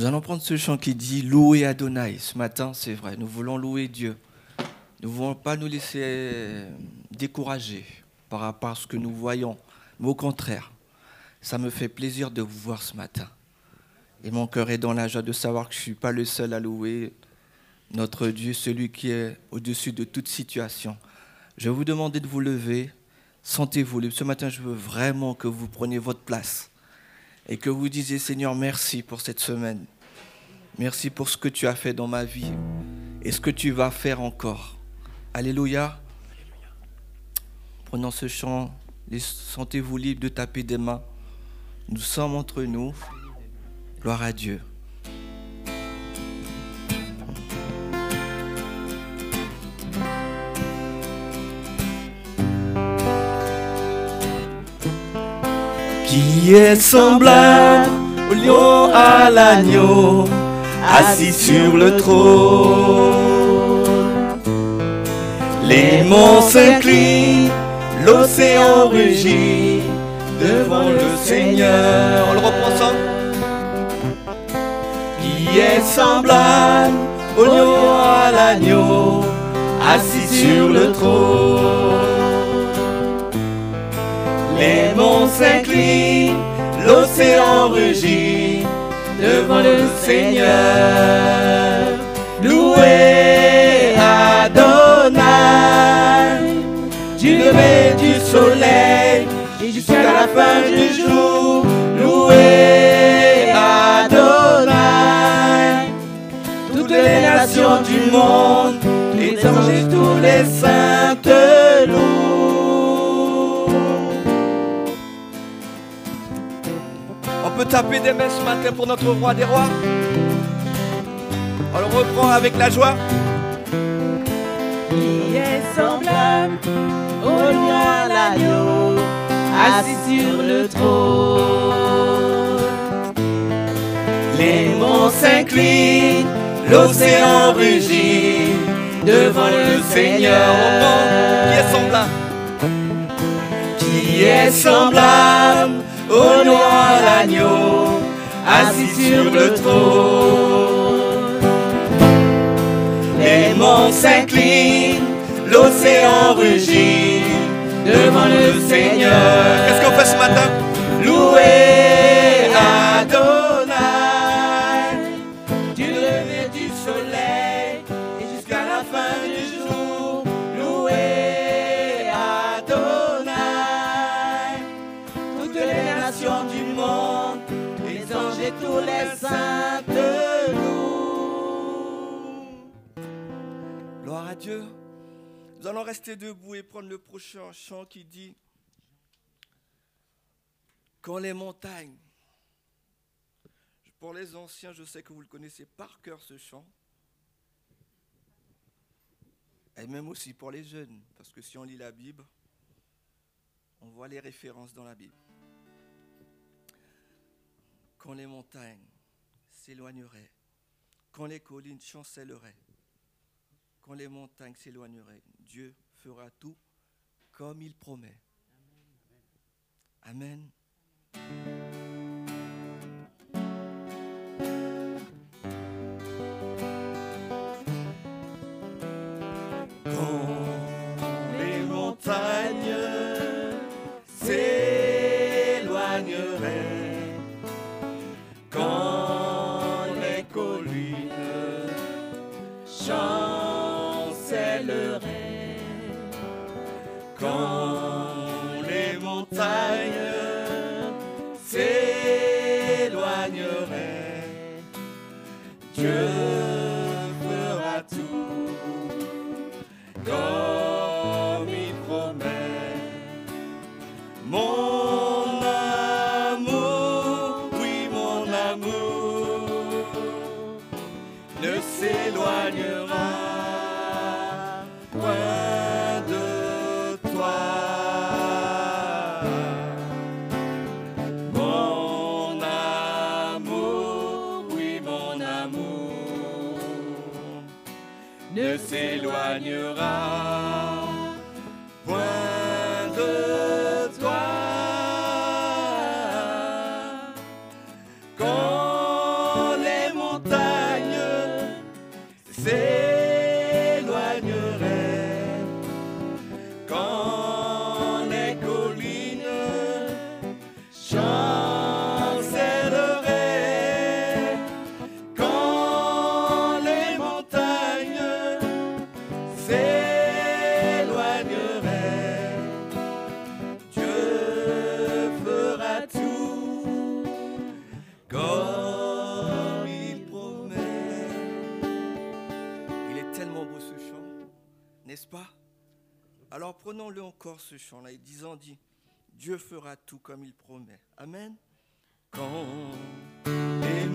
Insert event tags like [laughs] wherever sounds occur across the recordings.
Nous allons prendre ce chant qui dit Louer Adonai. Ce matin, c'est vrai, nous voulons louer Dieu. Nous ne voulons pas nous laisser décourager par rapport à ce que nous voyons. Mais au contraire, ça me fait plaisir de vous voir ce matin. Et mon cœur est dans la joie de savoir que je ne suis pas le seul à louer notre Dieu, celui qui est au-dessus de toute situation. Je vais vous demander de vous lever. Sentez-vous libre. Ce matin, je veux vraiment que vous preniez votre place et que vous disiez Seigneur, merci pour cette semaine. Merci pour ce que tu as fait dans ma vie et ce que tu vas faire encore. Alléluia. Prenons ce chant. Sentez-vous libre de taper des mains. Nous sommes entre nous. Gloire à Dieu. Qui est semblable au lion à l'agneau, assis sur le trône. Les monts s'inclinent, l'océan rugit devant le Seigneur. On le reprend ça Qui est semblable au lion à l'agneau, assis sur le trône. Les monts s'inclinent, l'océan rugit devant le Seigneur. Loué Adonai, du lever du soleil jusqu'à la fin du jour. Loué Adonai, toutes les nations du monde, les anges et tous les saints te louent. Peut taper des mains ce matin pour notre roi des rois. On le reprend avec la joie. Qui est semblable au lion l'agneau, assis sur le trône. Les monts s'inclinent, l'océan rugit devant le Seigneur. Qui est semblable Qui est semblable au à l'agneau, assis sur le trône. Les monts s'inclinent, l'océan rugit devant le Seigneur. Qu'est-ce qu'on fait ce matin? Prochain chant qui dit Quand les montagnes. Pour les anciens, je sais que vous le connaissez par cœur ce chant. Et même aussi pour les jeunes, parce que si on lit la Bible, on voit les références dans la Bible. Quand les montagnes s'éloigneraient, quand les collines chancelleraient, quand les montagnes s'éloigneraient, Dieu fera tout comme il promet. Amen. Reprenons-le encore ce chant-là et disons dit, Dieu fera tout comme il promet. Amen. Quand les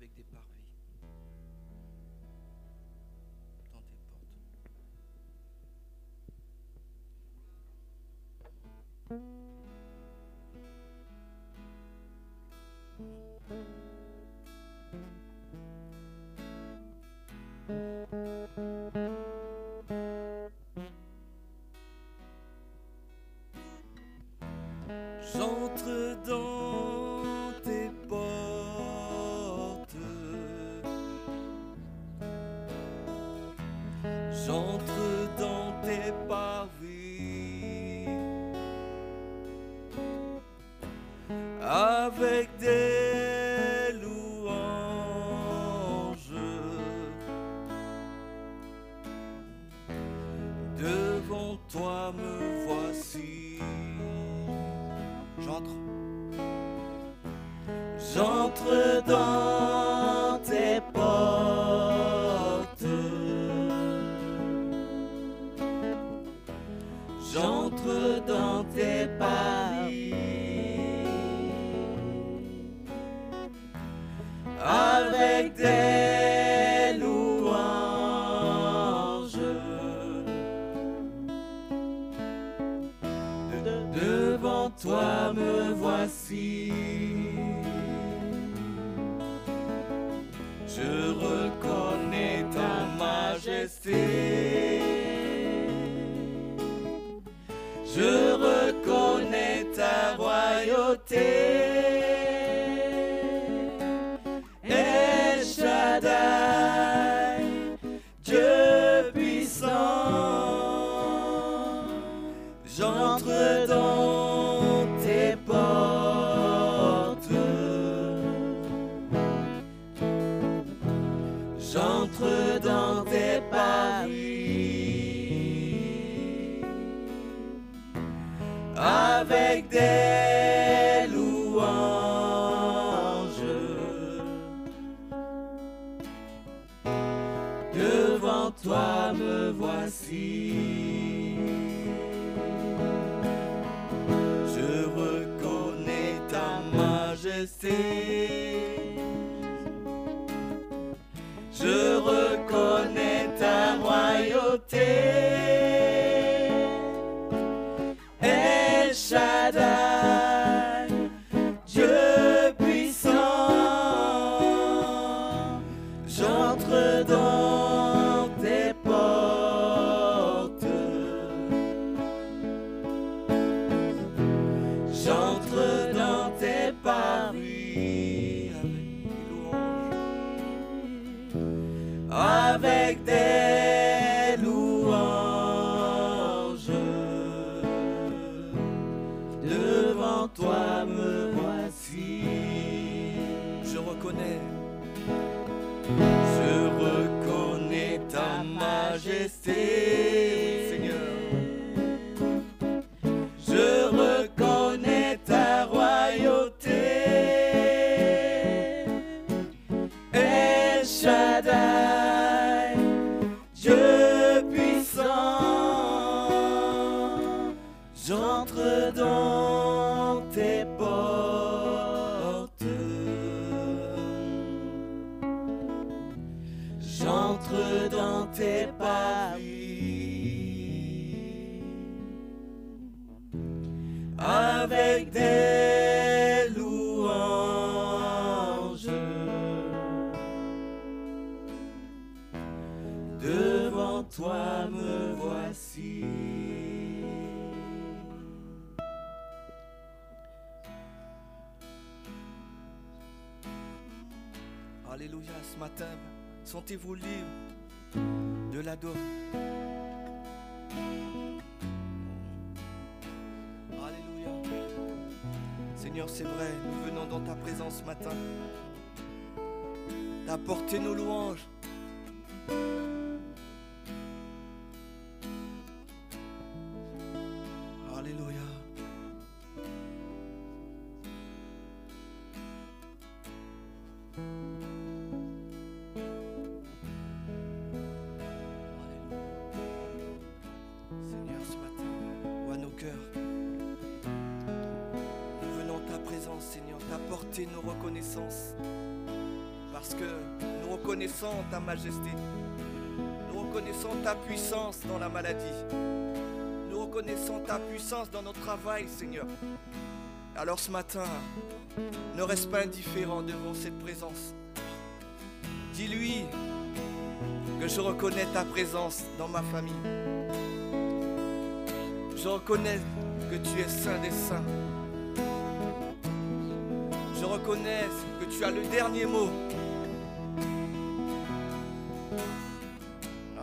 avec des parvis dans tes portes. side Seigneur, t'apporter nos reconnaissances. Parce que nous reconnaissons ta majesté. Nous reconnaissons ta puissance dans la maladie. Nous reconnaissons ta puissance dans notre travail, Seigneur. Alors ce matin, ne reste pas indifférent devant cette présence. Dis-lui que je reconnais ta présence dans ma famille. Je reconnais que tu es saint des saints. Je reconnais que tu as le dernier mot.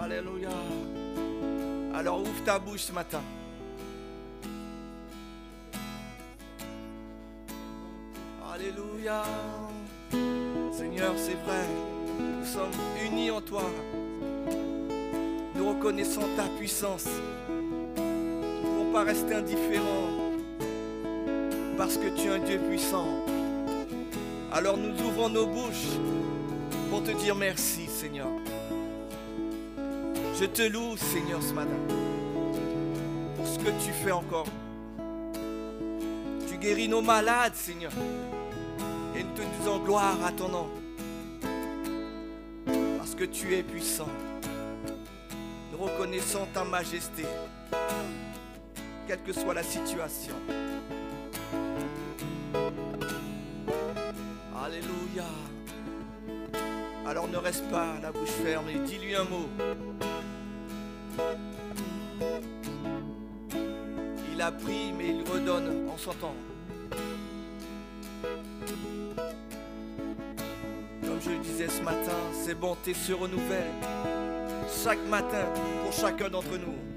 Alléluia. Alors ouvre ta bouche ce matin. Alléluia. Seigneur, c'est vrai. Nous sommes unis en toi. Nous reconnaissons ta puissance. Nous ne pouvons pas rester indifférents. Parce que tu es un Dieu puissant. Alors nous ouvrons nos bouches pour te dire merci, Seigneur. Je te loue, Seigneur, ce matin. Pour ce que tu fais encore. Tu guéris nos malades, Seigneur. Et nous te disons gloire à ton nom. Parce que tu es puissant. Nous reconnaissons ta majesté. Quelle que soit la situation. Alors ne reste pas la bouche ferme et dis-lui un mot. Il a pris, mais il redonne en temps. Comme je le disais ce matin, ses bontés se renouvellent chaque matin pour chacun d'entre nous.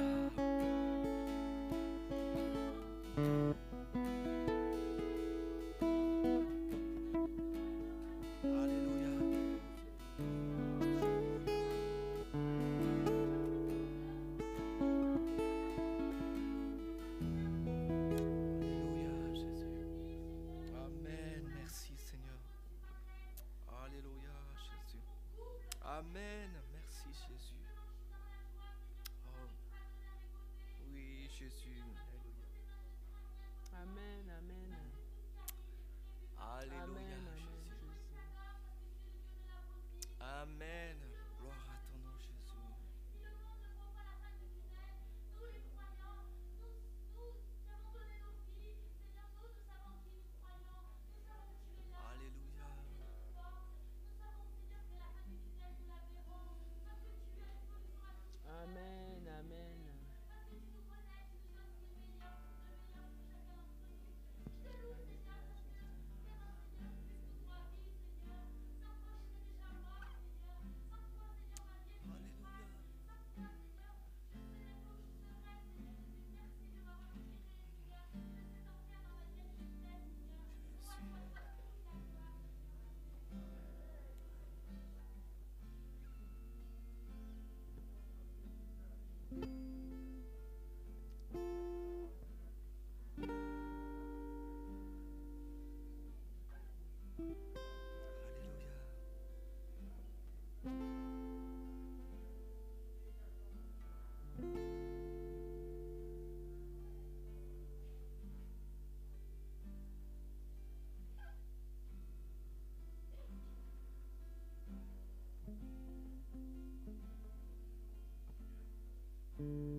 thank you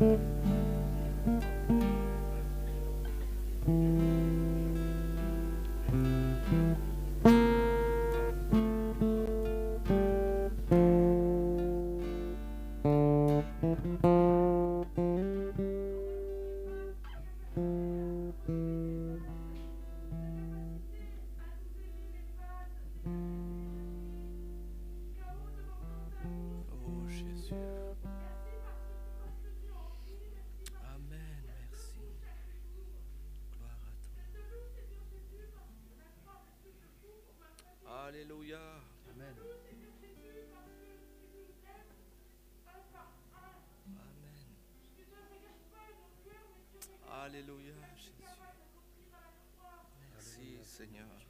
Mm-hmm. Alléluia. Amen. Amen. Alléluia, Jésus. Merci, Seigneur.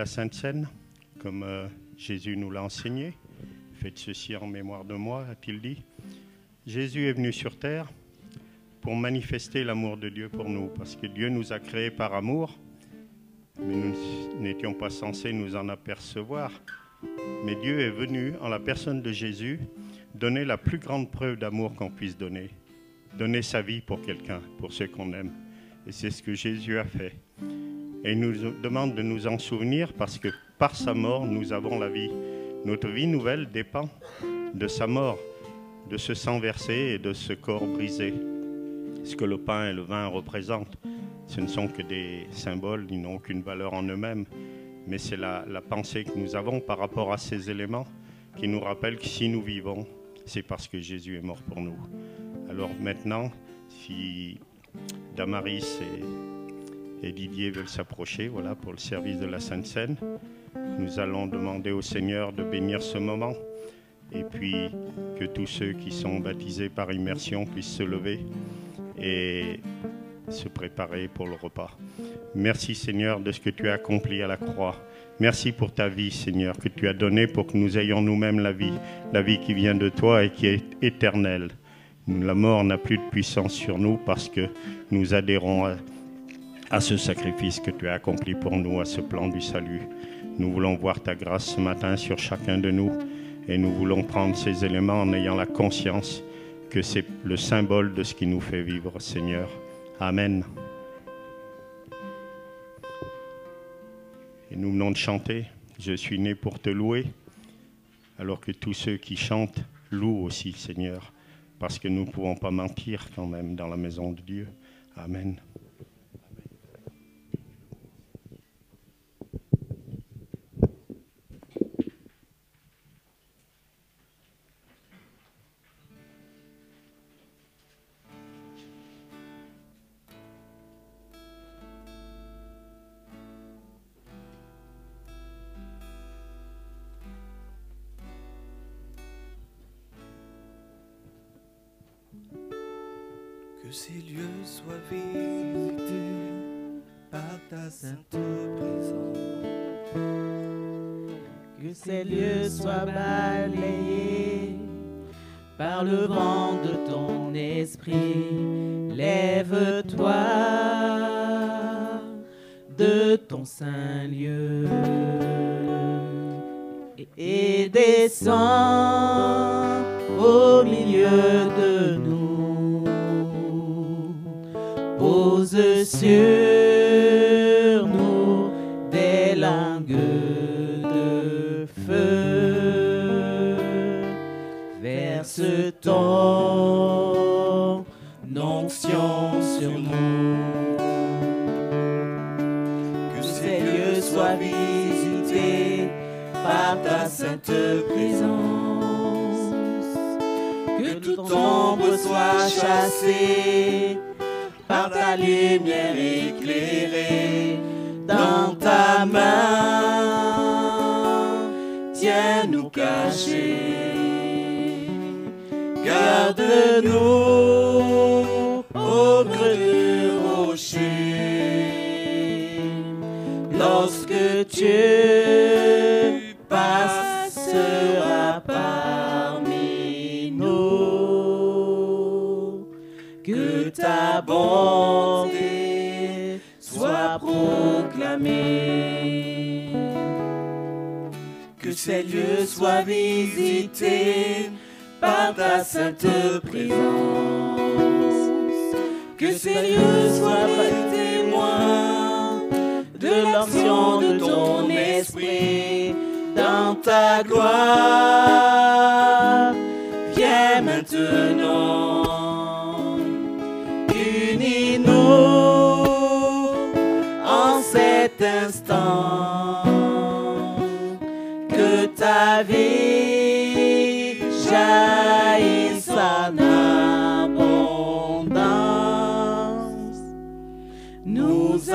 La Sainte Seine, comme euh, Jésus nous l'a enseigné. Faites ceci en mémoire de moi, a-t-il dit. Jésus est venu sur terre pour manifester l'amour de Dieu pour nous, parce que Dieu nous a créés par amour, mais nous n'étions pas censés nous en apercevoir. Mais Dieu est venu, en la personne de Jésus, donner la plus grande preuve d'amour qu'on puisse donner, donner sa vie pour quelqu'un, pour ceux qu'on aime. Et c'est ce que Jésus a fait. Et il nous demande de nous en souvenir parce que par sa mort, nous avons la vie. Notre vie nouvelle dépend de sa mort, de ce sang versé et de ce corps brisé. Ce que le pain et le vin représentent, ce ne sont que des symboles, ils n'ont aucune valeur en eux-mêmes, mais c'est la, pensée que nous avons par rapport à ces éléments qui nous rappellent que si nous vivons, c'est parce que Jésus est mort pour nous. Alors maintenant, si Damaris et, et Didier veulent s'approcher, voilà, pour le service de la Sainte Seine, nous allons demander au Seigneur de bénir ce moment et puis que tous ceux qui sont baptisés par immersion puissent se lever et se préparer pour le repas. Merci Seigneur de ce que tu as accompli à la croix. Merci pour ta vie Seigneur que tu as donnée pour que nous ayons nous-mêmes la vie, la vie qui vient de toi et qui est éternelle. La mort n'a plus de puissance sur nous parce que nous adhérons à, à ce sacrifice que tu as accompli pour nous, à ce plan du salut. Nous voulons voir ta grâce ce matin sur chacun de nous et nous voulons prendre ces éléments en ayant la conscience que c'est le symbole de ce qui nous fait vivre, Seigneur. Amen. Et nous venons de chanter, Je suis né pour te louer, alors que tous ceux qui chantent louent aussi, Seigneur, parce que nous ne pouvons pas mentir quand même dans la maison de Dieu. Amen. Ces lieux soient visités par ta sainte présence. Que ces lieux soient balayés par le vent de ton esprit. Lève-toi de ton saint lieu et descends au milieu de nous. Pose sur nous des langues de feu. Verse ton onction sur nous. Que ces lieux soient visités par ta sainte présence. Que toute ombre soit chassée par ta lumière éclairée dans ta main. Tiens-nous cachés, garde-nous au creux du rocher. Lorsque tu ces lieux soient visités par ta sainte présence. Que ces lieux soient témoins de l'action de ton esprit dans ta gloire. Viens maintenant, unis-nous en cet instant. Que ta vie jaillisse en abondance. Nous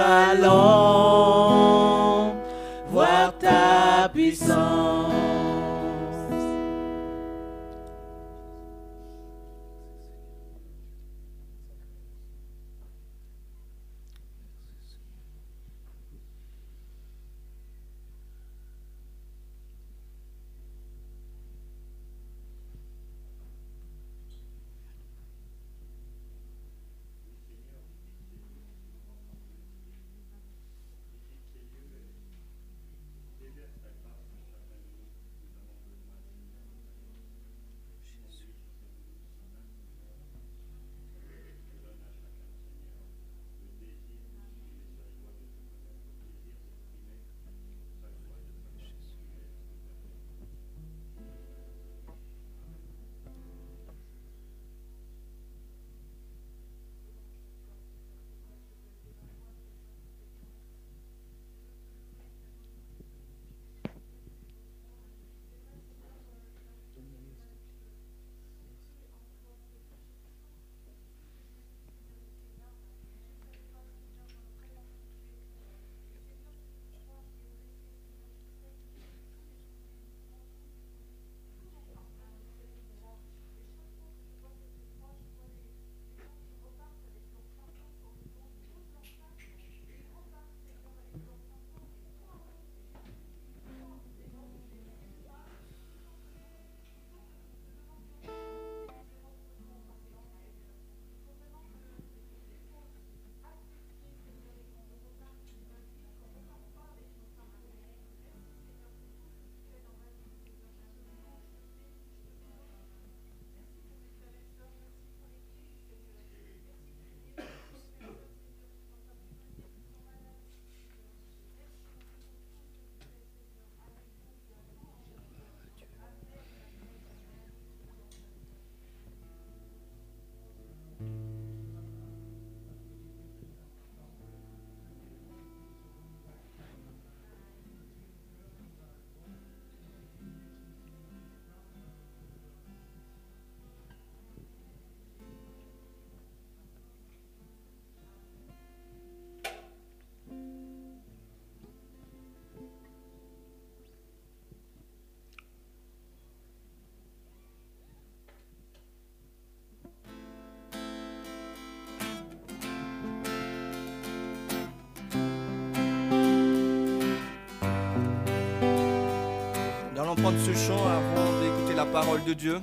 ce chant avant d'écouter la parole de Dieu.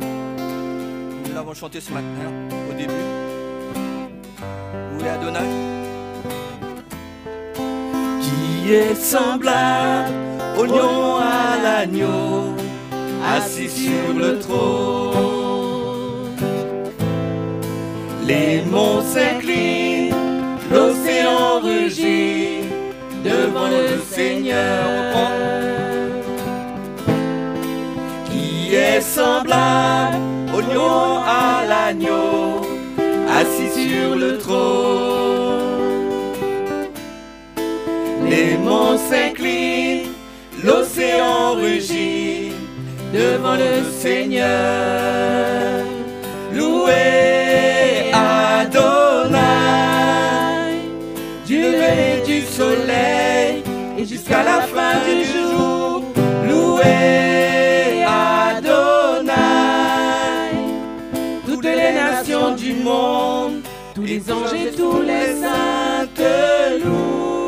Nous l'avons chanté ce matin, au début. Où est Adonai? Qui est semblable au lion à l'agneau, assis sur le trône. Les monts s'inclinent, l'océan rugit devant le Seigneur. Semblable au lion à l'agneau, assis sur le trône. Les monts s'inclinent, l'océan rugit devant le Seigneur. Louez Adonai, lever du soleil et jusqu'à la fin du jour. Du monde, tous les anges et tous les saints te louent.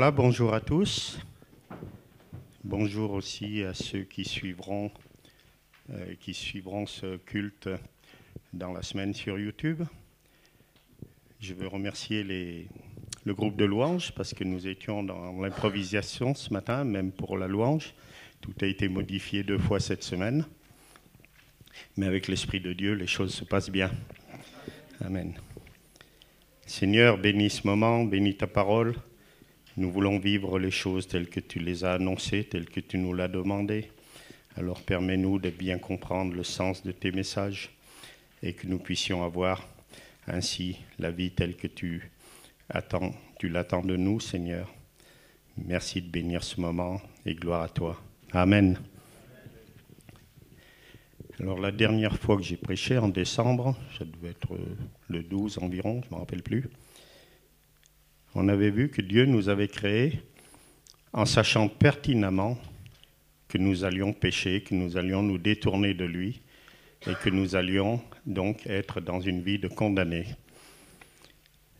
Voilà, bonjour à tous. Bonjour aussi à ceux qui suivront, euh, qui suivront ce culte dans la semaine sur YouTube. Je veux remercier le groupe de louanges parce que nous étions dans l'improvisation ce matin, même pour la louange. Tout a été modifié deux fois cette semaine. Mais avec l'Esprit de Dieu, les choses se passent bien. Amen. Seigneur, bénis ce moment, bénis ta parole. Nous voulons vivre les choses telles que tu les as annoncées, telles que tu nous l'as demandé. Alors permets-nous de bien comprendre le sens de tes messages et que nous puissions avoir ainsi la vie telle que tu attends, tu l'attends de nous, Seigneur. Merci de bénir ce moment et gloire à toi. Amen. Alors la dernière fois que j'ai prêché en décembre, ça devait être le 12 environ, je ne me rappelle plus on avait vu que Dieu nous avait créés en sachant pertinemment que nous allions pécher, que nous allions nous détourner de lui et que nous allions donc être dans une vie de condamnés.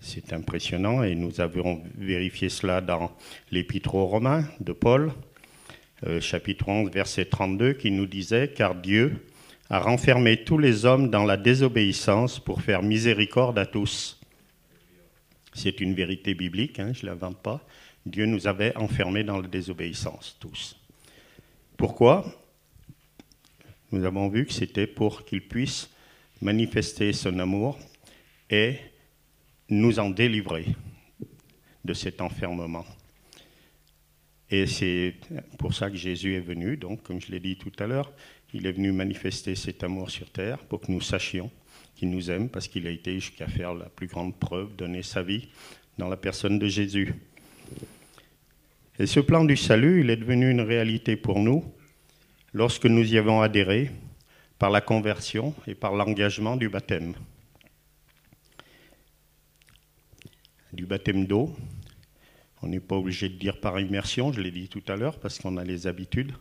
C'est impressionnant et nous avons vérifié cela dans l'Épître aux Romains de Paul, euh, chapitre 11, verset 32, qui nous disait Car Dieu a renfermé tous les hommes dans la désobéissance pour faire miséricorde à tous. C'est une vérité biblique, hein, je ne l'invente pas. Dieu nous avait enfermés dans la désobéissance, tous. Pourquoi? Nous avons vu que c'était pour qu'il puisse manifester son amour et nous en délivrer de cet enfermement. Et c'est pour ça que Jésus est venu, donc, comme je l'ai dit tout à l'heure, il est venu manifester cet amour sur terre pour que nous sachions qu'il nous aime parce qu'il a été jusqu'à faire la plus grande preuve, donner sa vie dans la personne de Jésus. Et ce plan du salut, il est devenu une réalité pour nous lorsque nous y avons adhéré par la conversion et par l'engagement du baptême. du baptême d'eau. On n'est pas obligé de dire par immersion, je l'ai dit tout à l'heure, parce qu'on a les habitudes,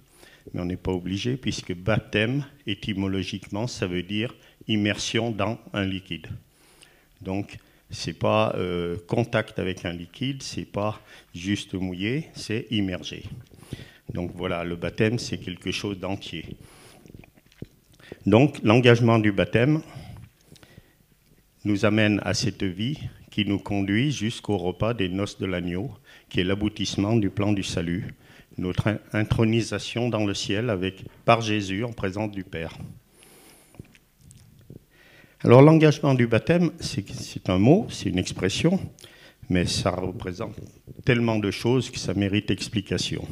mais on n'est pas obligé, puisque baptême, étymologiquement, ça veut dire immersion dans un liquide. Donc, c'est pas euh, contact avec un liquide, c'est pas juste mouillé, c'est immergé. Donc voilà, le baptême, c'est quelque chose d'entier. Donc, l'engagement du baptême nous amène à cette vie qui nous conduit jusqu'au repas des noces de l'agneau, qui est l'aboutissement du plan du salut, notre intronisation dans le ciel avec, par Jésus en présence du Père. Alors l'engagement du baptême, c'est un mot, c'est une expression, mais ça représente tellement de choses que ça mérite explication.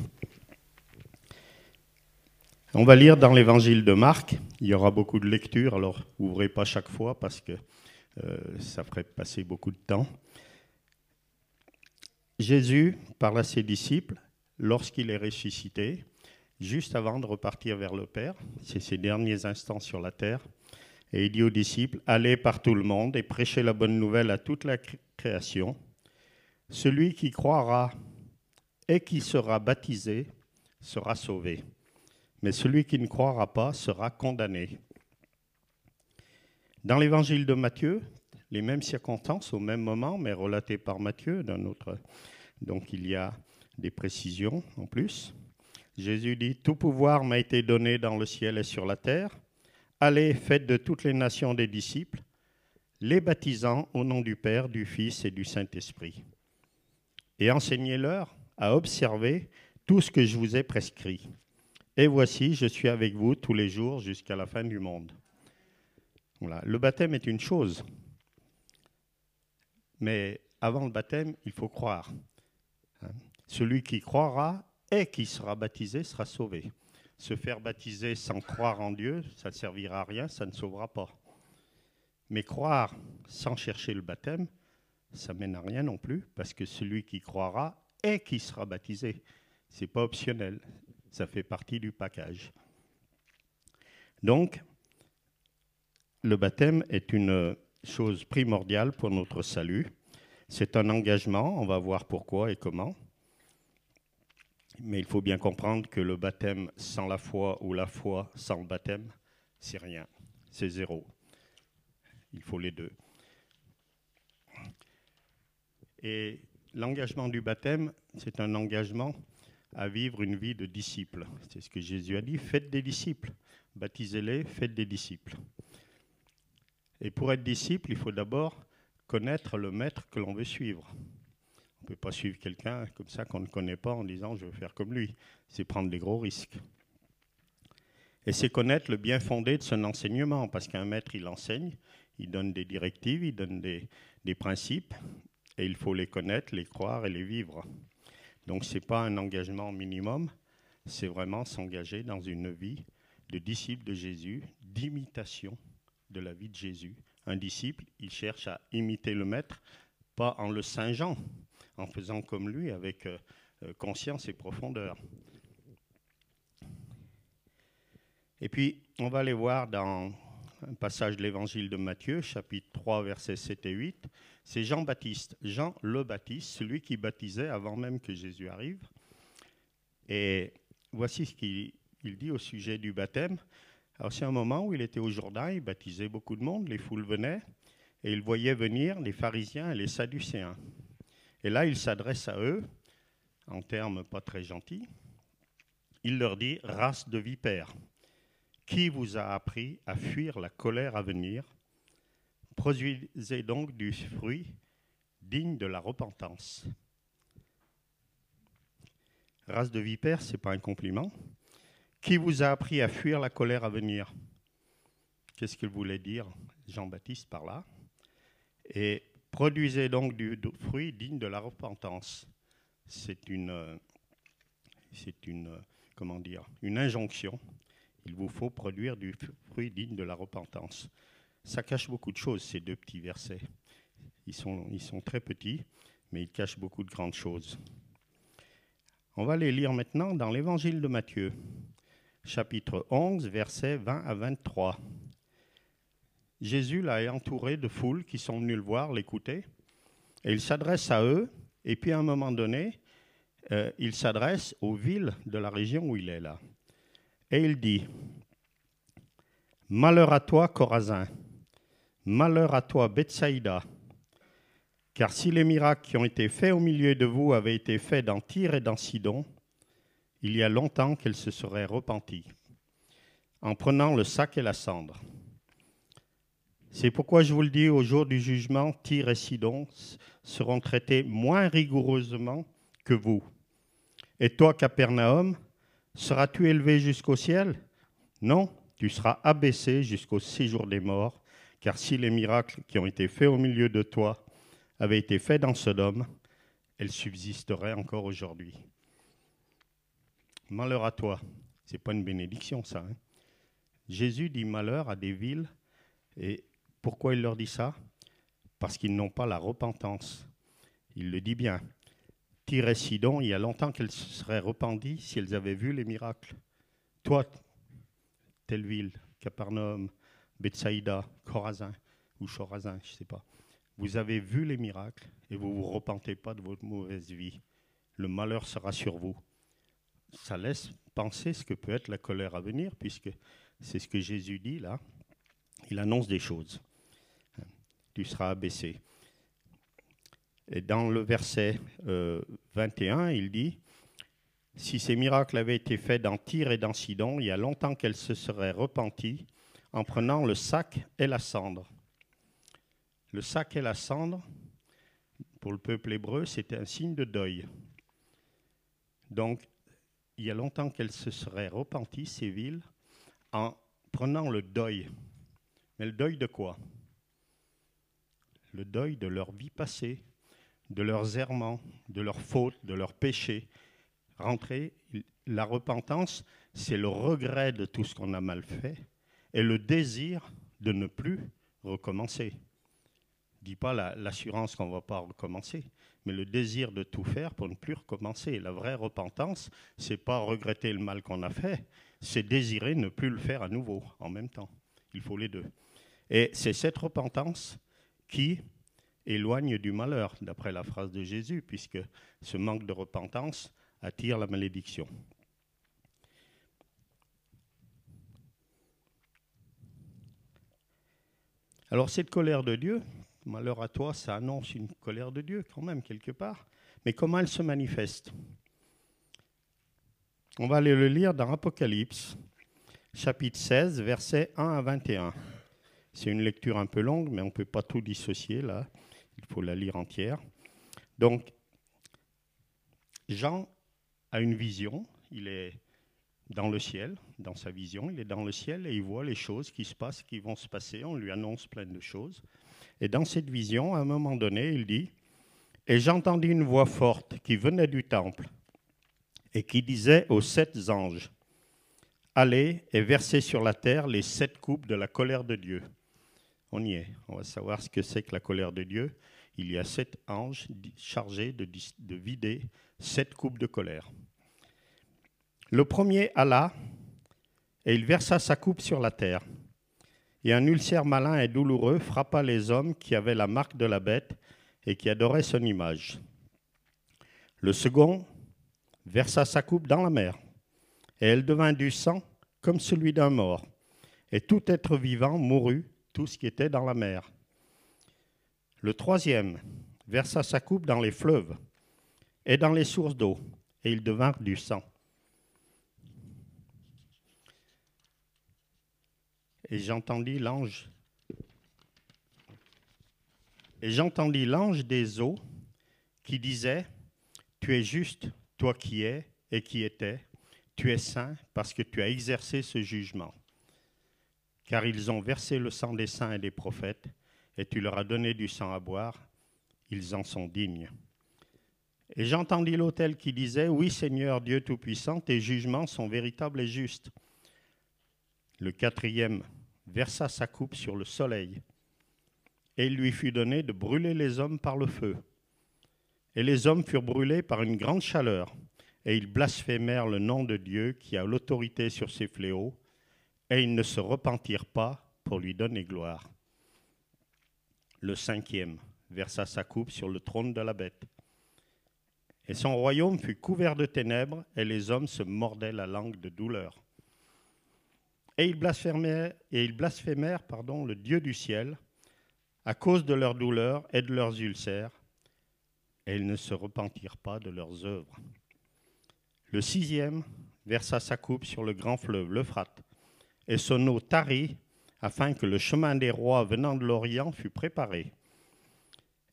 On va lire dans l'évangile de Marc, il y aura beaucoup de lectures, alors ouvrez pas chaque fois parce que euh, ça ferait passer beaucoup de temps. Jésus parle à ses disciples lorsqu'il est ressuscité, juste avant de repartir vers le Père, c'est ses derniers instants sur la terre, et il dit aux disciples, allez par tout le monde et prêchez la bonne nouvelle à toute la création. Celui qui croira et qui sera baptisé sera sauvé, mais celui qui ne croira pas sera condamné. Dans l'évangile de Matthieu, les mêmes circonstances au même moment, mais relatées par Matthieu d'un autre. Donc il y a des précisions en plus. Jésus dit Tout pouvoir m'a été donné dans le ciel et sur la terre. Allez, faites de toutes les nations des disciples, les baptisant au nom du Père, du Fils et du Saint-Esprit. Et enseignez-leur à observer tout ce que je vous ai prescrit. Et voici, je suis avec vous tous les jours jusqu'à la fin du monde. Voilà. Le baptême est une chose, mais avant le baptême, il faut croire. Hein? Celui qui croira et qui sera baptisé sera sauvé. Se faire baptiser sans croire en Dieu, ça ne servira à rien, ça ne sauvera pas. Mais croire sans chercher le baptême, ça mène à rien non plus, parce que celui qui croira et qui sera baptisé, c'est pas optionnel, ça fait partie du package. Donc, le baptême est une chose primordiale pour notre salut. C'est un engagement, on va voir pourquoi et comment. Mais il faut bien comprendre que le baptême sans la foi ou la foi sans le baptême, c'est rien, c'est zéro. Il faut les deux. Et l'engagement du baptême, c'est un engagement à vivre une vie de disciple. C'est ce que Jésus a dit, faites des disciples, baptisez-les, faites des disciples. Et pour être disciple, il faut d'abord connaître le maître que l'on veut suivre. On ne peut pas suivre quelqu'un comme ça qu'on ne connaît pas en disant je veux faire comme lui. C'est prendre des gros risques. Et c'est connaître le bien fondé de son enseignement, parce qu'un maître, il enseigne, il donne des directives, il donne des, des principes, et il faut les connaître, les croire et les vivre. Donc ce n'est pas un engagement minimum, c'est vraiment s'engager dans une vie de disciple de Jésus, d'imitation de la vie de Jésus. Un disciple, il cherche à imiter le maître, pas en le singeant, en faisant comme lui avec euh, euh, conscience et profondeur. Et puis, on va aller voir dans un passage de l'évangile de Matthieu, chapitre 3, versets 7 et 8. C'est Jean-Baptiste, Jean le Baptiste, celui qui baptisait avant même que Jésus arrive. Et voici ce qu'il dit au sujet du baptême. Alors c'est un moment où il était au Jourdain, il baptisait beaucoup de monde, les foules venaient, et il voyait venir les pharisiens et les sadducéens. Et là, il s'adresse à eux, en termes pas très gentils. Il leur dit, race de vipères, qui vous a appris à fuir la colère à venir? Produisez donc du fruit digne de la repentance. Race de vipères, ce n'est pas un compliment. Qui vous a appris à fuir la colère à venir? Qu'est-ce qu'il voulait dire Jean-Baptiste par là produisez donc du, fruit digne de la repentance. C'est une, c'est une, comment dire, une injonction. Il vous faut produire du fruit digne de la repentance. Ça cache beaucoup de choses, ces deux petits versets. Ils sont, ils sont très petits, mais ils cachent beaucoup de grandes choses. On va les lire maintenant dans l'évangile de Matthieu chapitre 11, versets 20 à 23. Jésus l'a entouré de foules qui sont venues le voir, l'écouter, Et il s'adresse à eux, et puis à un moment donné, euh, il s'adresse aux villes de la région où il est là. Et il dit, Malheur à toi, Corazin, malheur à toi, Bethsaïda, car si les miracles qui ont été faits au milieu de vous avaient été faits dans Tyr et dans Sidon, il y a longtemps qu'elle se serait repentie, en prenant le sac et la cendre. C'est pourquoi je vous le dis, au jour du jugement, Tyr et Sidon seront traités moins rigoureusement que vous. Et toi, Capernaum, seras-tu élevé jusqu'au ciel? Non, tu seras abaissé jusqu'au séjour des morts, car si les miracles qui ont été faits au milieu de toi avaient été faits dans Sodome, elles subsisteraient encore aujourd'hui. Malheur à toi. C'est pas une bénédiction, ça. hein. Jésus dit malheur à des villes. Et pourquoi il leur dit ça? Parce qu'ils n'ont pas la repentance. Il le dit bien. Tyr et Sidon, il y a longtemps qu'elles se seraient repenties si elles avaient vu les miracles. Toi, telle ville, Capernaum, Bethsaïda, Chorazin ou Chorazin, je ne sais pas. Vous avez vu les miracles et vous ne vous repentez pas de votre mauvaise vie. Le malheur sera sur vous ça laisse penser ce que peut être la colère à venir, puisque c'est ce que Jésus dit là. Il annonce des choses. Tu seras abaissé. Et dans le verset euh, 21, il dit Si ces miracles avaient été faits dans Tyr et dans Sidon, il y a longtemps qu'elles se seraient repenties en prenant le sac et la cendre. Le sac et la cendre, pour le peuple hébreu, c'était un signe de deuil. Donc, il y a longtemps qu'elles se seraient repenties, ces villes, en prenant le deuil. Mais le deuil de quoi? Le deuil de leur vie passée, de leurs errements, de leurs fautes, de leurs péchés. Rentrer, la repentance, c'est le regret de tout ce qu'on a mal fait et le désir de ne plus recommencer. Je dis pas la- l'assurance qu'on ne va pas recommencer, mais le désir de tout faire pour ne plus recommencer. La vraie repentance, c'est pas regretter le mal qu'on a fait, c'est désirer ne plus le faire à nouveau en même temps. Il faut les deux. Et c'est cette repentance qui éloigne du malheur, d'après la phrase de Jésus, puisque ce manque de repentance attire la malédiction. Alors cette colère de Dieu, malheur à toi, ça annonce une colère de Dieu quand même quelque part. Mais comment elle se manifeste? On va aller le lire dans Apocalypse, chapitre 16, versets 1 à 21. C'est une lecture un peu longue, mais on ne peut pas tout dissocier là. Il faut la lire entière. Donc, Jean a une vision. Il est dans le ciel, dans sa vision. Il est dans le ciel et il voit les choses qui se passent, qui vont se passer. On lui annonce plein de choses. Et dans cette vision, à un moment donné, il dit Et j'entendis une voix forte qui venait du temple et qui disait aux sept anges Allez et versez sur la terre les sept coupes de la colère de Dieu. On y est. On va savoir ce que c'est que la colère de Dieu. Il y a sept anges chargés de vider sept coupes de colère. Le premier alla et il versa sa coupe sur la terre. Et un ulcère malin et douloureux frappa les hommes qui avaient la marque de la bête et qui adoraient son image. Le second versa sa coupe dans la mer, et elle devint du sang comme celui d'un mort. Et tout être vivant mourut, tout ce qui était dans la mer. Le troisième versa sa coupe dans les fleuves et dans les sources d'eau, et ils devinrent du sang. Et j'entendis l'ange. Et j'entendis l'ange des eaux qui disait Tu es juste, toi qui es et qui étais, tu es saint parce que tu as exercé ce jugement. Car ils ont versé le sang des saints et des prophètes, et tu leur as donné du sang à boire, ils en sont dignes. Et j'entendis l'autel qui disait Oui, Seigneur Dieu Tout-Puissant, tes jugements sont véritables et justes. Le quatrième versa sa coupe sur le soleil, et il lui fut donné de brûler les hommes par le feu. Et les hommes furent brûlés par une grande chaleur, et ils blasphémèrent le nom de Dieu qui a l'autorité sur ces fléaux, et ils ne se repentirent pas pour lui donner gloire. Le cinquième versa sa coupe sur le trône de la bête. Et son royaume fut couvert de ténèbres, et les hommes se mordaient la langue de douleur. Et ils blasphémèrent, et ils blasphémèrent pardon, le Dieu du ciel à cause de leurs douleurs et de leurs ulcères, et ils ne se repentirent pas de leurs œuvres. Le sixième versa sa coupe sur le grand fleuve, l'Euphrate, et son eau tarit afin que le chemin des rois venant de l'Orient fût préparé.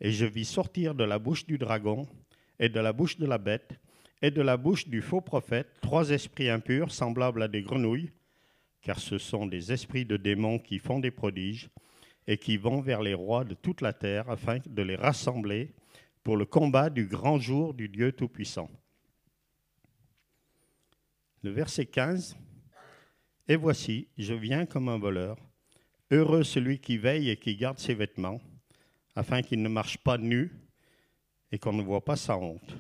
Et je vis sortir de la bouche du dragon, et de la bouche de la bête, et de la bouche du faux prophète, trois esprits impurs semblables à des grenouilles, car ce sont des esprits de démons qui font des prodiges, et qui vont vers les rois de toute la terre afin de les rassembler pour le combat du grand jour du Dieu Tout-Puissant. Le verset 15. Et voici, je viens comme un voleur. Heureux celui qui veille et qui garde ses vêtements, afin qu'il ne marche pas nu et qu'on ne voit pas sa honte.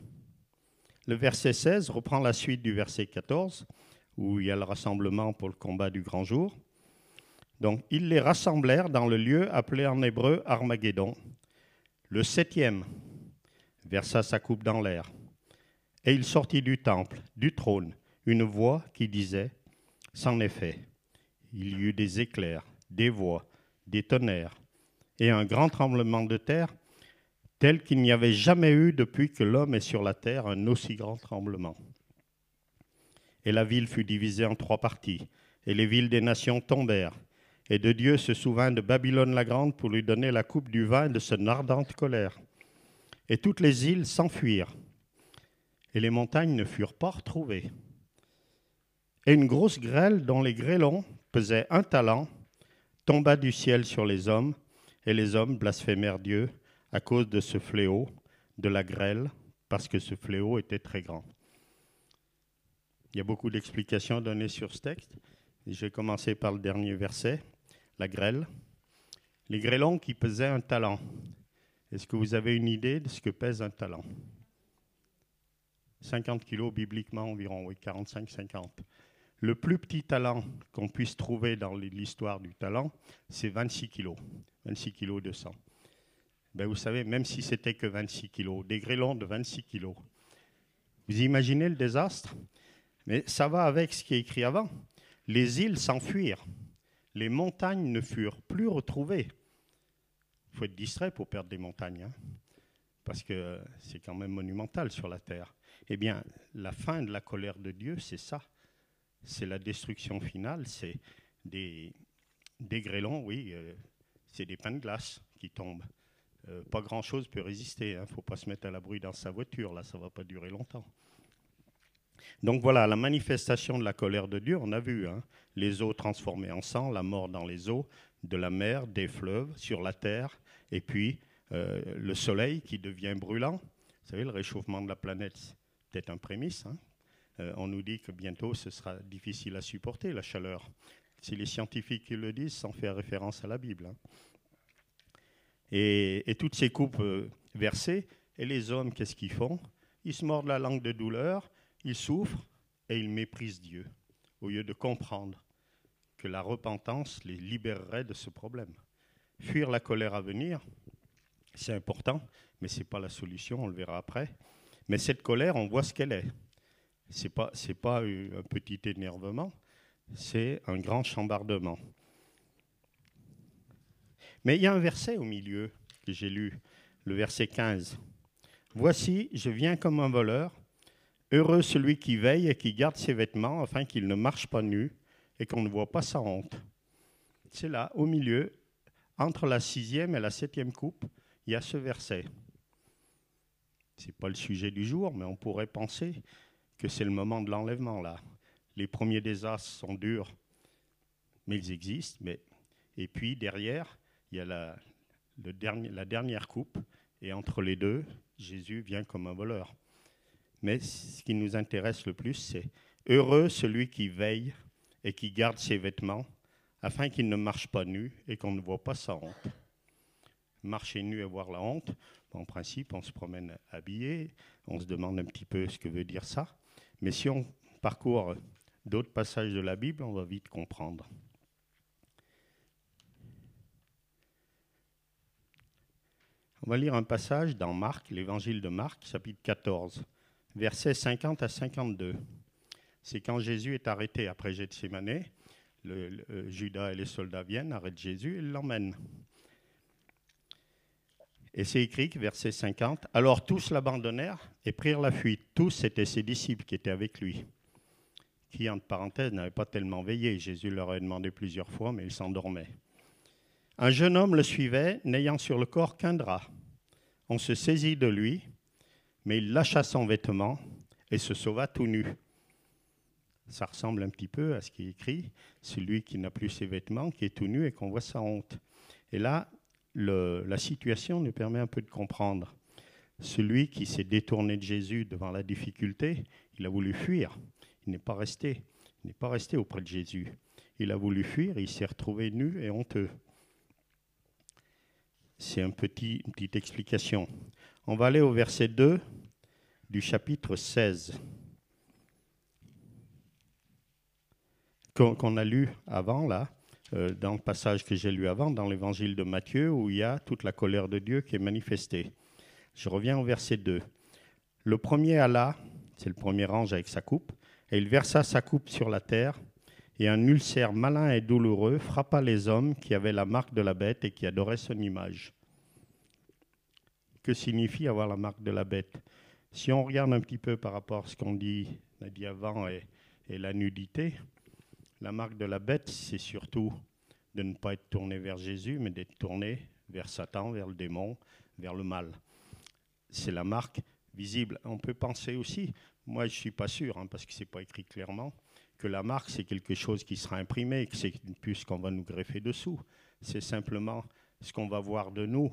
Le verset 16 reprend la suite du verset 14, où il y a le rassemblement pour le combat du grand jour. Donc, ils les rassemblèrent dans le lieu appelé en hébreu Armageddon. Le septième versa sa coupe dans l'air. Et il sortit du temple, du trône, une voix qui disait C'en est fait. Il y eut des éclairs, des voix, des tonnerres, et un grand tremblement de terre, tel qu'il n'y avait jamais eu depuis que l'homme est sur la terre un aussi grand tremblement. Et la ville fut divisée en trois parties, et les villes des nations tombèrent. Et de Dieu se souvint de Babylone la grande pour lui donner la coupe du vin de son ardente colère. Et toutes les îles s'enfuirent, et les montagnes ne furent pas retrouvées. Et une grosse grêle dont les grêlons pesaient un talent tomba du ciel sur les hommes, et les hommes blasphémèrent Dieu à cause de ce fléau, de la grêle, parce que ce fléau était très grand. Il y a beaucoup d'explications données sur ce texte. Je vais commencer par le dernier verset, la grêle. Les grêlons qui pesaient un talent. Est-ce que vous avez une idée de ce que pèse un talent? 50 kilos bibliquement environ, oui, 45-50. Le plus petit talent qu'on puisse trouver dans l'histoire du talent, c'est 26 kilos, 26 kilos de sang. Ben vous savez, même si c'était que 26 kilos, des grêlons de 26 kilos. Vous imaginez le désastre? Mais ça va avec ce qui est écrit avant. Les îles s'enfuirent, les montagnes ne furent plus retrouvées. Il faut être distrait pour perdre des montagnes, hein, parce que c'est quand même monumental sur la terre. Eh bien, la fin de la colère de Dieu, c'est ça. C'est la destruction finale, c'est des, grêlons, oui, euh, c'est des pains de glace qui tombent. Euh, pas grand-chose peut résister, il ne faut pas se mettre à l'abri dans sa voiture, là, ça ne va pas durer longtemps. Donc voilà, la manifestation de la colère de Dieu, on a vu, hein, les eaux transformées en sang, la mort dans les eaux, de la mer, des fleuves, sur la terre, et puis euh, le soleil qui devient brûlant. Vous savez, le réchauffement de la planète, c'est peut-être un prémisse. Hein. Euh, on nous dit que bientôt ce sera difficile à supporter, la chaleur. C'est les scientifiques qui le disent sans faire référence à la Bible. hein. Et, et toutes ces coupes euh, versées, et les hommes, qu'est-ce qu'ils font? Ils se mordent la langue de douleur, ils souffrent et ils méprisent Dieu, au lieu de comprendre que la repentance les libérerait de ce problème. Fuir la colère à venir, c'est important, mais ce n'est pas la solution, on le verra après. Mais cette colère, on voit ce qu'elle est. Ce n'est pas, pas un petit énervement, c'est un grand chambardement. Mais il y a un verset au milieu que j'ai lu, le verset 15. Voici, je viens comme un voleur. Heureux celui qui veille et qui garde ses vêtements afin qu'il ne marche pas nu et qu'on ne voit pas sa honte. C'est là, au milieu, entre la sixième et la septième coupe, il y a ce verset. Ce n'est pas le sujet du jour, mais on pourrait penser que c'est le moment de l'enlèvement là. Les premiers désastres sont durs, mais ils existent. Mais... Et puis derrière, il y a la, la dernière coupe, et entre les deux, Jésus vient comme un voleur. Mais ce qui nous intéresse le plus, c'est heureux celui qui veille et qui garde ses vêtements, afin qu'il ne marche pas nu et qu'on ne voit pas sa honte. Marcher nu et voir la honte, en principe, on se promène habillé, on se demande un petit peu ce que veut dire ça. Mais si on parcourt d'autres passages de la Bible, on va vite comprendre. On va lire un passage dans Marc, l'évangile de Marc, chapitre 14, versets 50 à 52. C'est quand Jésus est arrêté après Gethsemane. Le, euh, Judas et les soldats viennent, arrêtent Jésus et l'emmènent. Et c'est écrit, verset 50, Alors tous l'abandonnèrent et prirent la fuite. Tous, c'était ses disciples qui étaient avec lui, qui, entre parenthèses, n'avaient pas tellement veillé. Jésus leur a demandé plusieurs fois, mais ils s'endormaient. Un jeune homme le suivait, n'ayant sur le corps qu'un drap. On se saisit de lui, mais il lâcha son vêtement et se sauva tout nu. Ça ressemble un petit peu à ce qui est écrit, celui qui n'a plus ses vêtements, qui est tout nu et qu'on voit sa honte. Et là, la situation nous permet un peu de comprendre. Celui qui s'est détourné de Jésus devant la difficulté, il a voulu fuir. Il n'est pas resté. Il n'est pas resté auprès de Jésus. Il a voulu fuir, il s'est retrouvé nu et honteux. C'est un une petite explication. On va aller au verset 2 du chapitre 16. qu'on a lu avant, là, dans le passage que j'ai lu avant, dans l'évangile de Matthieu, où il y a toute la colère de Dieu qui est manifestée. Je reviens au verset 2. Le premier alla, c'est le premier ange avec sa coupe, et il versa sa coupe sur la terre, et un ulcère malin et douloureux frappa les hommes qui avaient la marque de la bête et qui adoraient son image. Que signifie avoir la marque de la bête? Si on regarde un petit peu par rapport à ce qu'on dit, a dit avant, et la nudité, la marque de la bête, c'est surtout de ne pas être tourné vers Jésus, mais d'être tourné vers Satan, vers le démon, vers le mal. C'est la marque visible. On peut penser aussi, moi je ne suis pas sûr, hein, parce que ce n'est pas écrit clairement, que la marque c'est quelque chose qui sera imprimé, que c'est une puce qu'on va nous greffer dessous. C'est simplement ce qu'on va voir de nous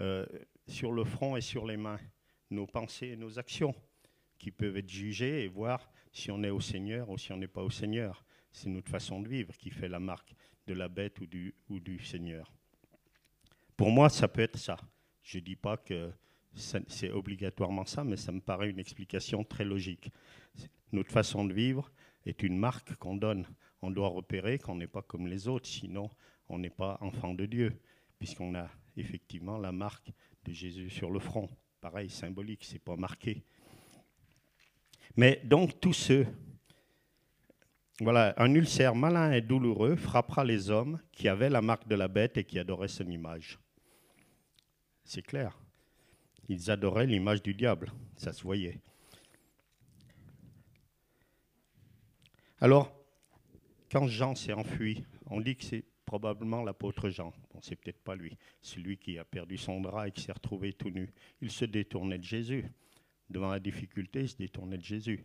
euh, sur le front et sur les mains, nos pensées et nos actions, qui peuvent être jugées et voir si on est au Seigneur ou si on n'est pas au Seigneur. C'est notre façon de vivre qui fait la marque de la bête ou du, Seigneur. Pour moi, ça peut être ça. Je ne dis pas que c'est obligatoirement ça, mais ça me paraît une explication très logique. Notre façon de vivre est une marque qu'on donne. On doit repérer qu'on n'est pas comme les autres, sinon on n'est pas enfant de Dieu, puisqu'on a effectivement la marque de Jésus sur le front. Pareil, symbolique, c'est pas marqué. Mais donc tous ceux voilà, un ulcère malin et douloureux frappera les hommes qui avaient la marque de la bête et qui adoraient son image. C'est clair. Ils adoraient l'image du diable, ça se voyait. Alors, quand Jean s'est enfui, on dit que c'est probablement l'apôtre Jean. Bon, c'est peut-être pas lui, celui qui a perdu son drap et qui s'est retrouvé tout nu. Il se détournait de Jésus. Devant la difficulté, il se détournait de Jésus.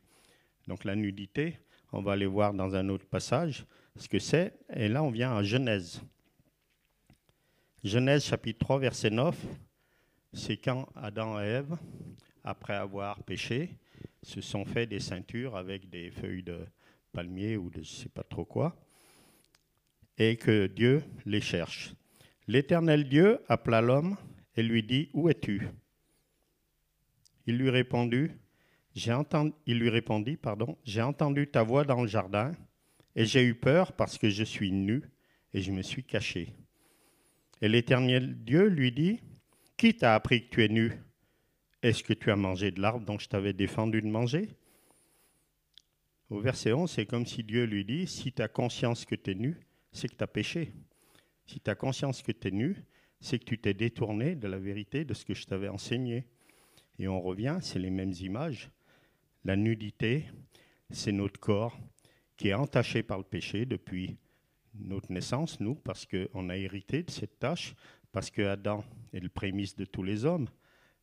Donc la nudité, on va aller voir dans un autre passage ce que c'est. Et là, on vient à Genèse. Genèse chapitre 3, verset 9. C'est quand Adam et Ève, après avoir péché, se sont fait des ceintures avec des feuilles de palmier ou de je ne sais pas trop quoi, et que Dieu les cherche. L'Éternel Dieu appela l'homme et lui dit, Où es-tu? Il lui répondit, il lui répondit, pardon, j'ai entendu ta voix dans le jardin et j'ai eu peur parce que je suis nu et je me suis caché. Et l'Éternel Dieu lui dit, qui t'a appris que tu es nu? Est-ce que tu as mangé de l'arbre dont je t'avais défendu de manger? Au verset 11, c'est comme si Dieu lui dit, si tu as conscience que tu es nu, c'est que tu as péché. Si tu as conscience que tu es nu, c'est que tu t'es détourné de la vérité de ce que je t'avais enseigné. Et on revient, c'est les mêmes images. La nudité, c'est notre corps qui est entaché par le péché depuis notre naissance, nous, parce qu'on a hérité de cette tâche, parce que Adam est le prémisse de tous les hommes.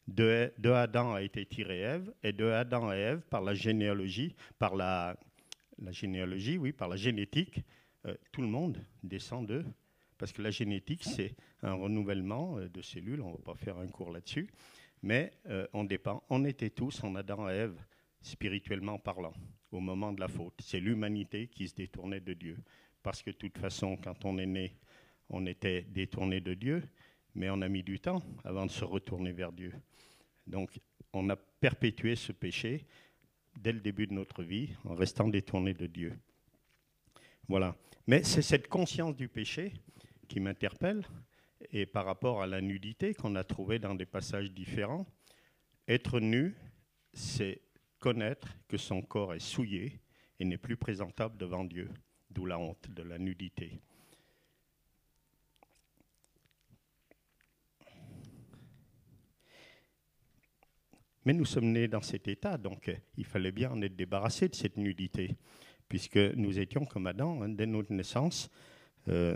De, Adam a été tiré Ève, et de Adam et Ève, par la généalogie, par la, la généalogie, oui, par la génétique, euh, tout le monde descend d'eux. Parce que la génétique, c'est un renouvellement euh, de cellules, on ne va pas faire un cours là-dessus, mais euh, on dépend. On était tous en Adam et Ève, spirituellement parlant, au moment de la faute. C'est l'humanité qui se détournait de Dieu. Parce que de toute façon, quand on est né, on était détourné de Dieu, mais on a mis du temps avant de se retourner vers Dieu. Donc, on a perpétué ce péché dès le début de notre vie en restant détourné de Dieu. Voilà. Mais c'est cette conscience du péché qui m'interpelle et par rapport à la nudité qu'on a trouvée dans des passages différents, être nu, c'est connaître que son corps est souillé et n'est plus présentable devant Dieu, d'où la honte de la nudité. Mais nous sommes nés dans cet état, donc euh, il fallait bien en être débarrassé de cette nudité, puisque nous étions comme Adam hein, dès notre naissance. euh,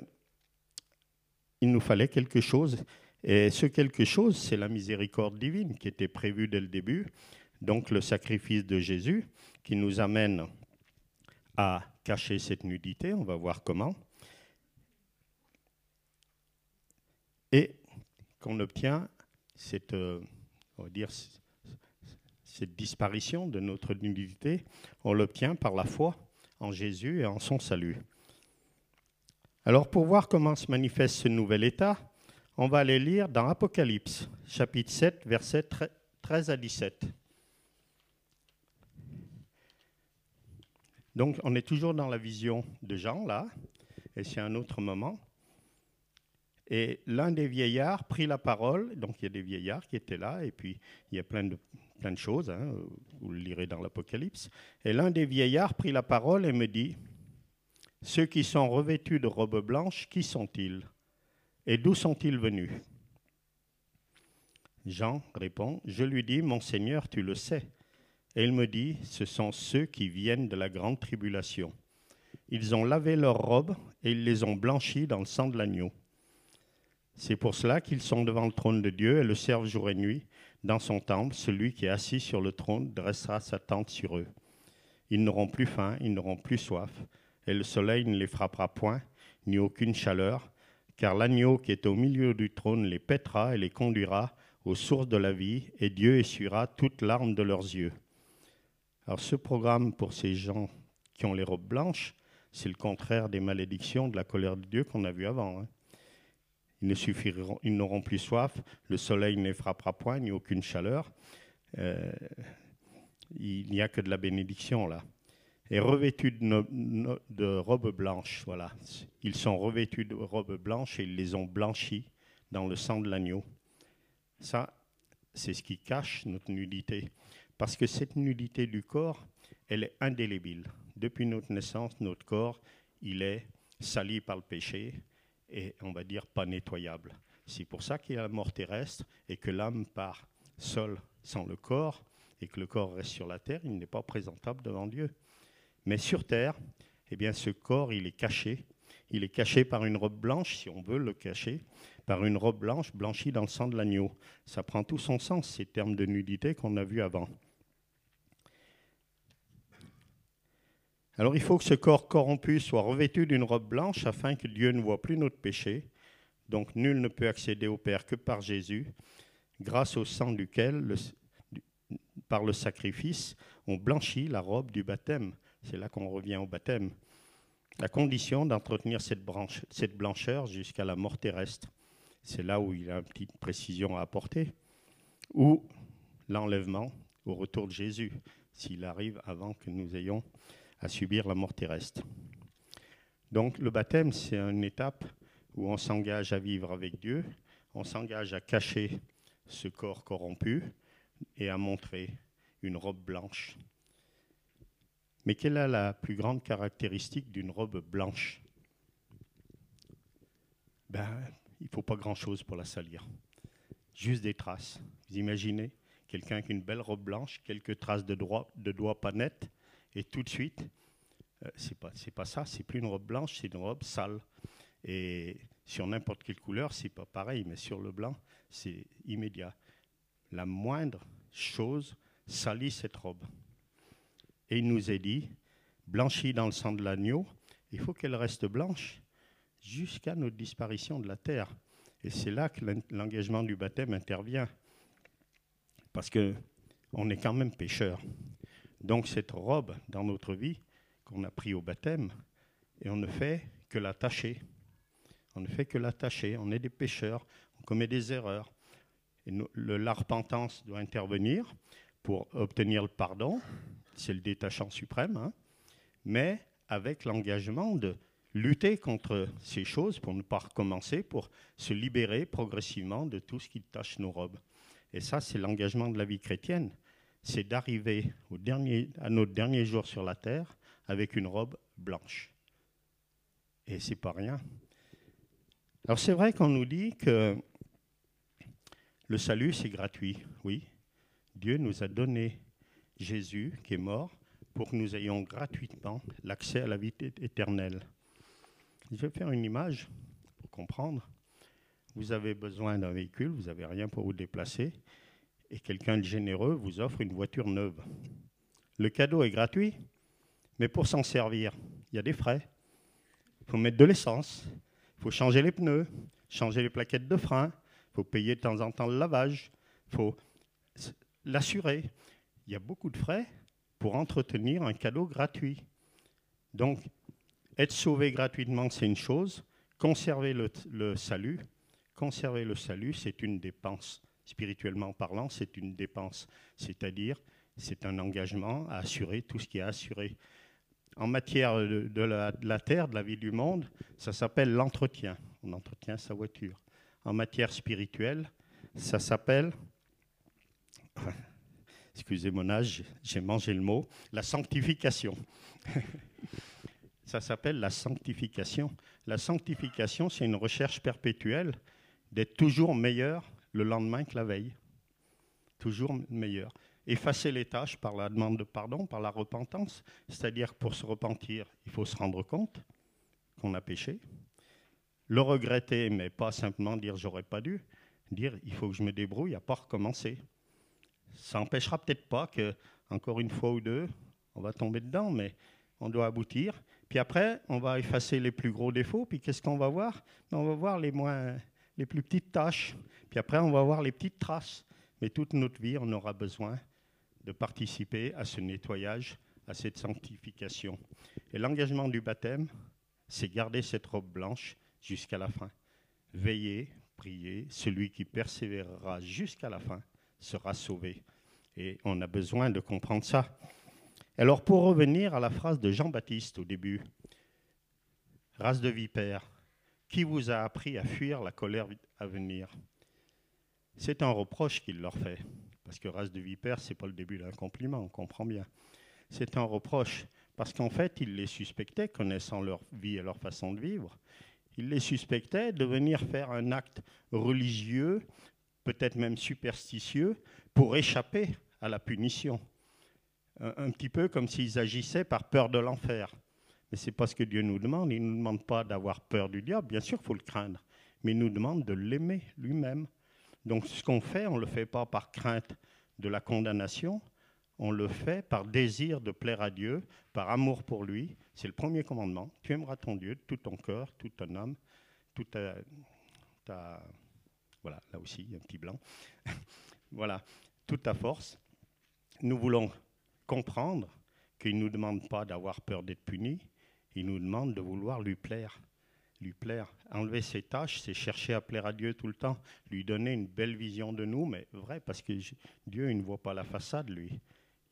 il nous fallait quelque chose, et ce quelque chose, c'est la miséricorde divine qui était prévue dès le début, donc le sacrifice de Jésus, qui nous amène à cacher cette nudité, on va voir comment, et qu'on obtient cette, euh, cette disparition de notre nudité, on l'obtient par la foi en Jésus et en son salut. Alors pour voir comment se manifeste ce nouvel état, on va aller lire dans Apocalypse, chapitre 7, versets 13 à 17. Donc on est toujours dans la vision de Jean, là, et c'est un autre moment. Et l'un des vieillards prit la parole, donc il y a des vieillards qui étaient là, et puis il y a plein de, plein de choses, hein, vous le lirez dans l'Apocalypse. Et l'un des vieillards prit la parole et me dit, Ceux qui sont revêtus de robes blanches, qui sont-ils? Et d'où sont-ils venus? Jean répond, Je lui dis, Mon Seigneur, tu le sais. Et il me dit, Ce sont ceux qui viennent de la grande tribulation. Ils ont lavé leurs robes et ils les ont blanchies dans le sang de l'agneau. C'est pour cela qu'ils sont devant le trône de Dieu et le servent jour et nuit. Dans son temple, celui qui est assis sur le trône dressera sa tente sur eux. Ils n'auront plus faim, ils n'auront plus soif, et le soleil ne les frappera point, ni aucune chaleur, car l'agneau qui est au milieu du trône les pètera et les conduira aux sources de la vie, et Dieu essuiera toute larme de leurs yeux. Alors ce programme pour ces gens qui ont les robes blanches, c'est le contraire des malédictions de la colère de Dieu qu'on a vu avant. hein. Ils ne suffiront, ils n'auront plus soif, le soleil ne frappera point, ni aucune chaleur. Euh, il n'y a que de la bénédiction là. Et revêtus de robes blanches, voilà. Ils sont revêtus de robes blanches et ils les ont blanchis dans le sang de l'agneau. Ça, c'est ce qui cache notre nudité. Parce que cette nudité du corps, elle est indélébile. Depuis notre naissance, notre corps, il est sali par le péché et on va dire pas nettoyable. C'est pour ça qu'il y a la mort terrestre et que l'âme part seule sans le corps et que le corps reste sur la terre, il n'est pas présentable devant Dieu. Mais sur terre, eh bien ce corps, il est caché. Il est caché par une robe blanche, si on veut le cacher, par une robe blanche blanchie dans le sang de l'agneau. Ça prend tout son sens, ces termes de nudité qu'on a vus avant. Alors il faut que ce corps corrompu soit revêtu d'une robe blanche afin que Dieu ne voit plus notre péché. Donc nul ne peut accéder au Père que par Jésus, grâce au sang duquel, par le sacrifice, on blanchit la robe du baptême. C'est là qu'on revient au baptême. La condition d'entretenir cette, cette blancheur jusqu'à la mort terrestre. C'est là où il y a une petite précision à apporter. Ou l'enlèvement au retour de Jésus, s'il arrive avant que nous ayons à subir la mort terrestre. Donc le baptême, c'est une étape où on s'engage à vivre avec Dieu, on s'engage à cacher ce corps corrompu et à montrer une robe blanche. Mais quelle est la plus grande caractéristique d'une robe blanche? Ben, Il ne faut pas grand-chose pour la salir. Juste des traces. Vous imaginez quelqu'un avec une belle robe blanche, quelques traces de, droit- de doigts pas nettes, et tout de suite, euh, c'est pas pas ça, c'est plus une robe blanche, c'est une robe sale. Et sur n'importe quelle couleur, c'est pas pareil, mais sur le blanc, c'est immédiat. La moindre chose salit cette robe. Et il nous est dit, blanchie dans le sang de l'agneau, il faut qu'elle reste blanche jusqu'à notre disparition de la terre. Et c'est là que l'en- l'engagement du baptême intervient. Parce que on est quand même pécheur. Donc cette robe dans notre vie qu'on a pris au baptême, et on ne fait que la tâcher. On ne fait que la tâcher. On est des pécheurs, on commet des erreurs. Et la repentance doit intervenir pour obtenir le pardon. C'est le détachant suprême. hein. Mais avec l'engagement de lutter contre ces choses pour ne pas recommencer, pour se libérer progressivement de tout ce qui tâche nos robes. Et ça, c'est l'engagement de la vie chrétienne. C'est d'arriver à notre dernier jour sur la terre avec une robe blanche. Et c'est pas rien. Alors c'est vrai qu'on nous dit que le salut, c'est gratuit. Oui, Dieu nous a donné Jésus qui est mort pour que nous ayons gratuitement l'accès à la vie éternelle. Je vais faire une image pour comprendre. Vous avez besoin d'un véhicule, vous n'avez rien pour vous déplacer, et quelqu'un de généreux vous offre une voiture neuve. Le cadeau est gratuit, mais pour s'en servir, il y a des frais. Il faut mettre de l'essence, il faut changer les pneus, changer les plaquettes de frein, il faut payer de temps en temps le lavage, il faut l'assurer. Il y a beaucoup de frais pour entretenir un cadeau gratuit. Donc, être sauvé gratuitement, c'est une chose. Conserver le, salut, conserver le salut, c'est une dépense. Spirituellement parlant, c'est une dépense. C'est-à-dire, c'est un engagement à assurer tout ce qui est assuré. En matière de, la, la terre, de la vie du monde, ça s'appelle l'entretien. On entretient sa voiture. En matière spirituelle, ça s'appelle [laughs] excusez mon âge, j'ai mangé le mot, la sanctification. [laughs] Ça s'appelle la sanctification. La sanctification, c'est une recherche perpétuelle d'être toujours meilleur le lendemain que la veille. Toujours meilleur. Effacer les tâches par la demande de pardon, par la repentance, c'est-à-dire pour se repentir, il faut se rendre compte qu'on a péché. Le regretter, mais pas simplement dire j'aurais pas dû, dire il faut que je me débrouille à pas recommencer ça n'empêchera peut-être pas que, encore une fois ou deux, on va tomber dedans, mais on doit aboutir. Puis après, on va effacer les plus gros défauts. Puis qu'est-ce qu'on va voir? On va voir les, moins, les plus petites tâches. Puis après, on va voir les petites traces. Mais toute notre vie, on aura besoin de participer à ce nettoyage, à cette sanctification. Et l'engagement du baptême, c'est garder cette robe blanche jusqu'à la fin. Veiller, prier, celui qui persévérera jusqu'à la fin sera sauvé. Et on a besoin de comprendre ça. Alors pour revenir à la phrase de Jean-Baptiste au début, race de vipères, qui vous a appris à fuir la colère à venir C'est un reproche qu'il leur fait, parce que race de vipères, ce n'est pas le début d'un compliment, on comprend bien. C'est un reproche, parce qu'en fait, il les suspectait, connaissant leur vie et leur façon de vivre, il les suspectait de venir faire un acte religieux peut-être même superstitieux, pour échapper à la punition. Un, un petit peu comme s'ils agissaient par peur de l'enfer. Mais ce n'est pas ce que Dieu nous demande. Il ne nous demande pas d'avoir peur du diable, bien sûr, il faut le craindre, mais il nous demande de l'aimer lui-même. Donc ce qu'on fait, on ne le fait pas par crainte de la condamnation, on le fait par désir de plaire à Dieu, par amour pour lui. C'est le premier commandement. Tu aimeras ton Dieu de tout ton cœur, tout ton âme, toute ta, ta voilà, là aussi, il y a un petit blanc. [laughs] voilà, toute ta force. Nous voulons comprendre qu'il ne nous demande pas d'avoir peur d'être puni, il nous demande de vouloir lui plaire. Lui plaire. Enlever ses tâches, c'est chercher à plaire à Dieu tout le temps, lui donner une belle vision de nous, mais vrai, parce que Dieu, il ne voit pas la façade, lui.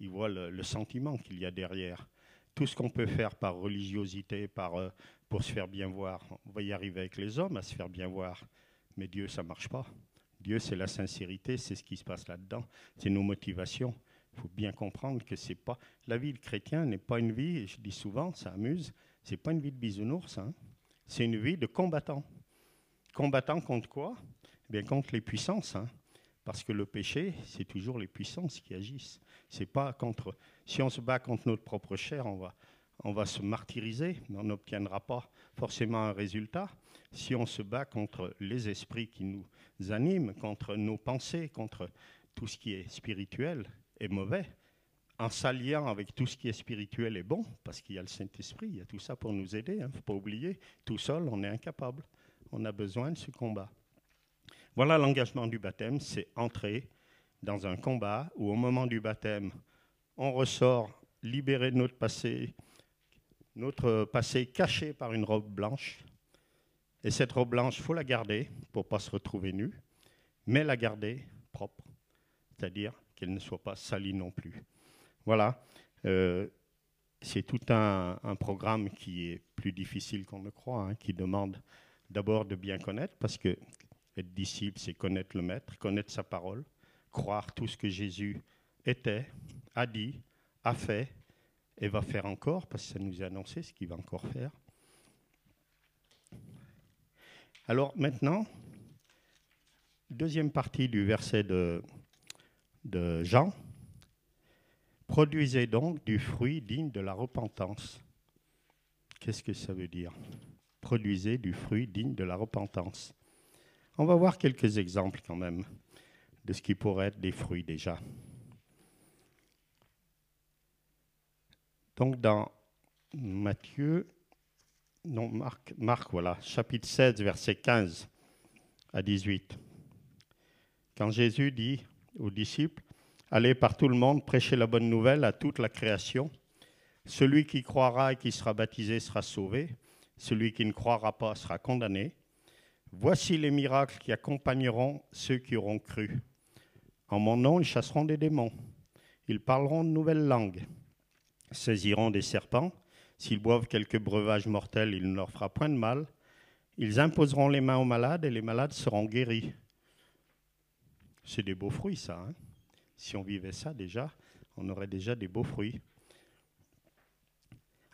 Il voit le, sentiment qu'il y a derrière. Tout ce qu'on peut faire par religiosité, par, euh, pour se faire bien voir, on va y arriver avec les hommes à se faire bien voir. Mais Dieu, ça ne marche pas. Dieu, c'est la sincérité, c'est ce qui se passe là-dedans, c'est nos motivations. Il faut bien comprendre que c'est pas la vie de chrétien n'est pas une vie, je dis souvent, ça amuse, c'est pas une vie de bisounours, hein. c'est une vie de combattant. Combattant contre quoi? Eh Bien contre les puissances, hein. parce que le péché, c'est toujours les puissances qui agissent. C'est pas contre. Si on se bat contre notre propre chair, on va, on va se martyriser, mais on n'obtiendra pas forcément un résultat. Si on se bat contre les esprits qui nous animent, contre nos pensées, contre tout ce qui est spirituel et mauvais, en s'alliant avec tout ce qui est spirituel et bon, parce qu'il y a le Saint-Esprit, il y a tout ça pour nous aider, il hein, ne faut pas oublier, tout seul, on est incapable. On a besoin de ce combat. Voilà l'engagement du baptême, c'est entrer dans un combat où au moment du baptême, on ressort libéré de notre passé, notre passé caché par une robe blanche. Et cette robe blanche, faut la garder pour ne pas se retrouver nu, mais la garder propre, c'est-à-dire qu'elle ne soit pas salie non plus. Voilà. Euh, c'est tout un, programme qui est plus difficile qu'on ne croit, hein, qui demande d'abord de bien connaître, parce que être disciple, c'est connaître le Maître, connaître sa parole, croire tout ce que Jésus était, a dit, a fait et va faire encore, parce que ça nous est annoncé ce qu'il va encore faire. Alors maintenant, deuxième partie du verset de Jean. Produisez donc du fruit digne de la repentance. Qu'est-ce que ça veut dire? Produisez du fruit digne de la repentance. On va voir quelques exemples quand même de ce qui pourrait être des fruits déjà. Donc dans Matthieu, non Marc, Marc voilà, chapitre 16, verset 15 à 18. Quand Jésus dit aux disciples, Allez par tout le monde, prêchez la bonne nouvelle à toute la création. Celui qui croira et qui sera baptisé sera sauvé. Celui qui ne croira pas sera condamné. Voici les miracles qui accompagneront ceux qui auront cru. En mon nom, ils chasseront des démons. Ils parleront de nouvelles langues. Saisiront des serpents. S'ils boivent quelques breuvages mortels, il ne leur fera point de mal. Ils imposeront les mains aux malades et les malades seront guéris. C'est des beaux fruits, ça. hein? Si on vivait ça déjà, on aurait déjà des beaux fruits.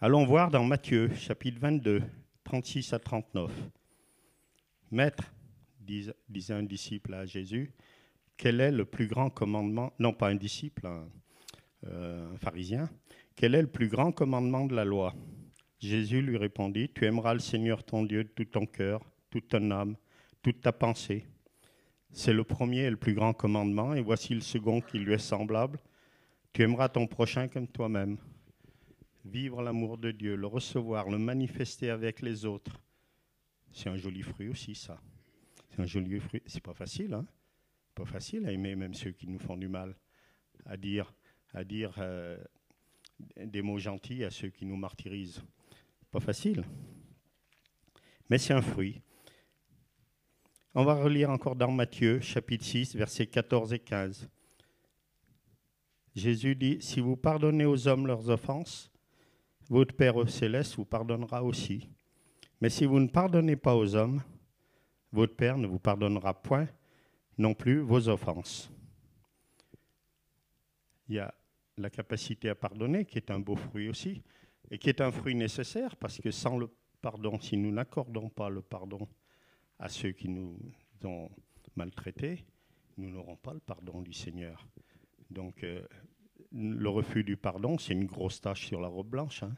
Allons voir dans Matthieu, chapitre 22, 36 à 39. Maître, dis- disait un disciple à Jésus, quel est le plus grand commandement Non, pas un disciple, euh, un pharisien. Quel est le plus grand commandement de la loi? Jésus lui répondit, Tu aimeras le Seigneur ton Dieu de tout ton cœur, toute ton âme, toute ta pensée. C'est le premier et le plus grand commandement, et voici le second qui lui est semblable. Tu aimeras ton prochain comme toi-même. Vivre l'amour de Dieu, le recevoir, le manifester avec les autres. C'est un joli fruit aussi, ça. C'est un joli fruit. C'est pas facile, hein Pas facile à aimer même ceux qui nous font du mal, à dire, euh, des mots gentils à ceux qui nous martyrisent. Pas facile. Mais c'est un fruit. On va relire encore dans Matthieu, chapitre 6, versets 14 et 15. Jésus dit, Si vous pardonnez aux hommes leurs offenses, votre Père céleste vous pardonnera aussi. Mais si vous ne pardonnez pas aux hommes, votre Père ne vous pardonnera point non plus vos offenses. Il y a la capacité à pardonner, qui est un beau fruit aussi, et qui est un fruit nécessaire, parce que sans le pardon, si nous n'accordons pas le pardon à ceux qui nous ont maltraités, nous n'aurons pas le pardon du Seigneur. Donc, euh, le refus du pardon, c'est une grosse tâche sur la robe blanche. hein.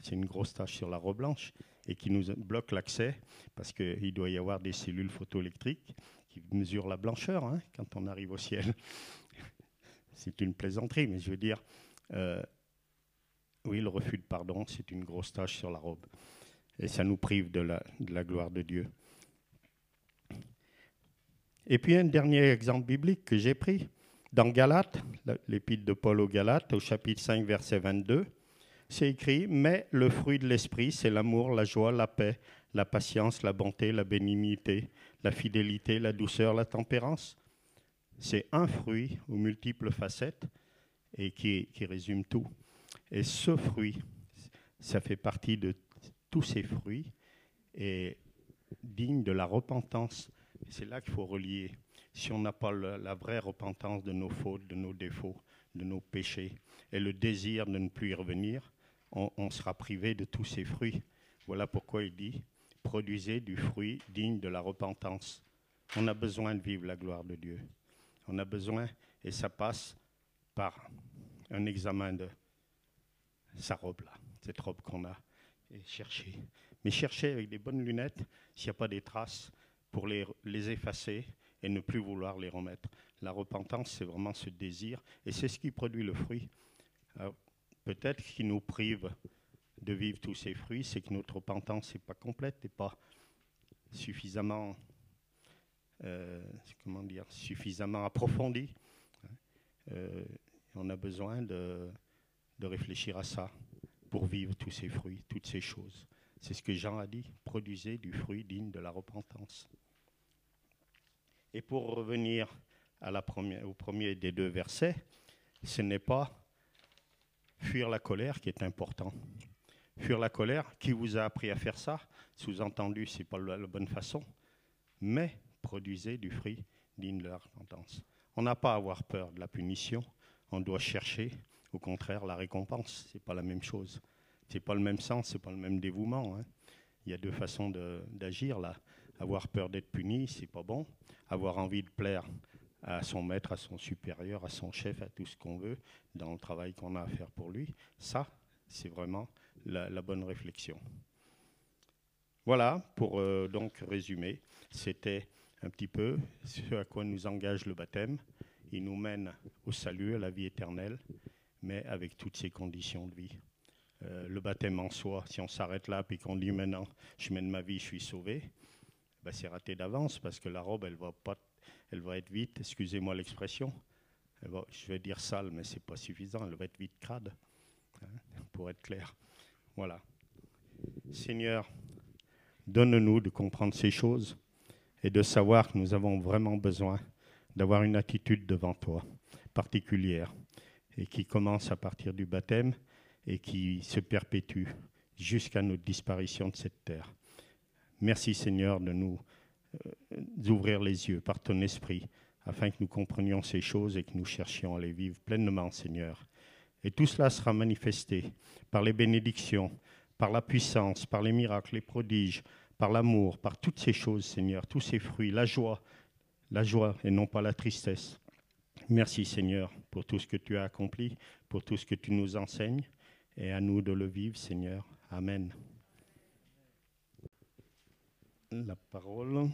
C'est une grosse tâche sur la robe blanche et qui nous bloque l'accès parce qu'il doit y avoir des cellules photoélectriques qui mesurent la blancheur hein, quand on arrive au ciel. [laughs] c'est une plaisanterie, mais je veux dire, euh, oui, le refus de pardon, c'est une grosse tâche sur la robe. Et ça nous prive de la gloire de Dieu. Et puis un dernier exemple biblique que j'ai pris dans Galates, l'épître de Paul aux Galates, au chapitre 5, verset 22, c'est écrit Mais le fruit de l'esprit, c'est l'amour, la joie, la paix, la patience, la bonté, la bénignité, la fidélité, la douceur, la tempérance. C'est un fruit aux multiples facettes et qui, qui résume tout. Et ce fruit, ça fait partie de tous ces fruits et digne de la repentance. C'est là qu'il faut relier. Si on n'a pas la vraie repentance de nos fautes, de nos défauts, de nos péchés, et le désir de ne plus y revenir, on, on sera privé de tous ces fruits. Voilà pourquoi il dit, produisez du fruit digne de la repentance. On a besoin de vivre la gloire de Dieu. On a besoin, et ça passe par un examen de sa robe là, cette robe qu'on a, et chercher. Mais chercher avec des bonnes lunettes s'il n'y a pas des traces pour les, effacer et ne plus vouloir les remettre. La repentance, c'est vraiment ce désir, et c'est ce qui produit le fruit. Peut-être ce qui nous prive de vivre tous ces fruits, c'est que notre repentance n'est pas complète, n'est pas suffisamment, euh, comment dire, suffisamment approfondie. Euh, on a besoin de réfléchir à ça pour vivre tous ces fruits, toutes ces choses. C'est ce que Jean a dit, produisez du fruit digne de la repentance. Et pour revenir au premier des deux versets, ce n'est pas fuir la colère qui est important. Fuir la colère, qui vous a appris à faire ça? Sous-entendu, c'est pas la, bonne façon. Mais produisez du fruit digne de la repentance. On n'a pas à avoir peur de la punition. On doit chercher, au contraire, la récompense. C'est pas la même chose. C'est pas le même sens, c'est pas le même dévouement. hein. Il y a deux façons d'agir là. Avoir peur d'être puni, c'est pas bon. Avoir envie de plaire à son maître, à son supérieur, à son chef, à tout ce qu'on veut dans le travail qu'on a à faire pour lui, ça, c'est vraiment la, la bonne réflexion. Voilà, pour euh, donc résumer, c'était un petit peu ce à quoi nous engage le baptême. Il nous mène au salut, à la vie éternelle, mais avec toutes ces conditions de vie. Euh, le baptême en soi, si on s'arrête là puis qu'on dit maintenant je mène ma vie, je suis sauvé, ben c'est raté d'avance parce que la robe, elle va pas, elle va être vite, excusez-moi l'expression, je vais dire sale, mais c'est pas suffisant, elle va être vite crade, hein, pour être clair. Voilà. Seigneur, donne-nous de comprendre ces choses et de savoir que nous avons vraiment besoin d'avoir une attitude devant toi particulière et qui commence à partir du baptême et qui se perpétue jusqu'à notre disparition de cette terre. Merci Seigneur de nous euh, ouvrir les yeux par ton esprit afin que nous comprenions ces choses et que nous cherchions à les vivre pleinement Seigneur. Et tout cela sera manifesté par les bénédictions, par la puissance, par les miracles, les prodiges, par l'amour, par toutes ces choses Seigneur, tous ces fruits, la joie, la joie et non pas la tristesse. Merci Seigneur pour tout ce que tu as accompli, pour tout ce que tu nous enseignes et à nous de le vivre Seigneur. Amen. La parole.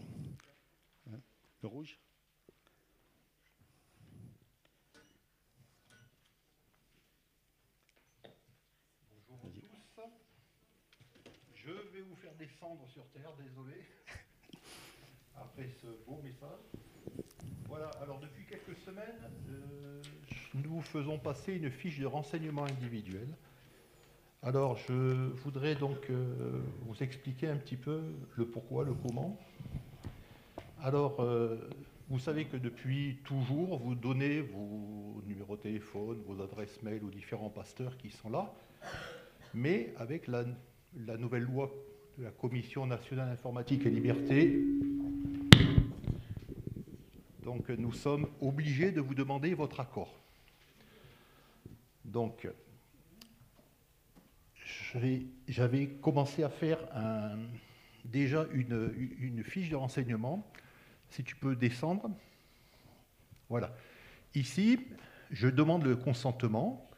Le rouge Bonjour à tous. Je vais vous faire descendre sur Terre, désolé, [laughs] après ce beau message. Voilà, alors depuis quelques semaines, euh, nous faisons passer une fiche de renseignement individuel. Alors, je voudrais donc euh, vous expliquer un petit peu le pourquoi, le comment. Alors, euh, vous savez que depuis toujours, vous donnez vos numéros de téléphone, vos adresses mail aux différents pasteurs qui sont là. Mais avec la, la nouvelle loi de la Commission nationale informatique et liberté, donc nous sommes obligés de vous demander votre accord. Donc, j'avais commencé à faire déjà une, une fiche de renseignement. Si tu peux descendre. Voilà. Ici, je demande le consentement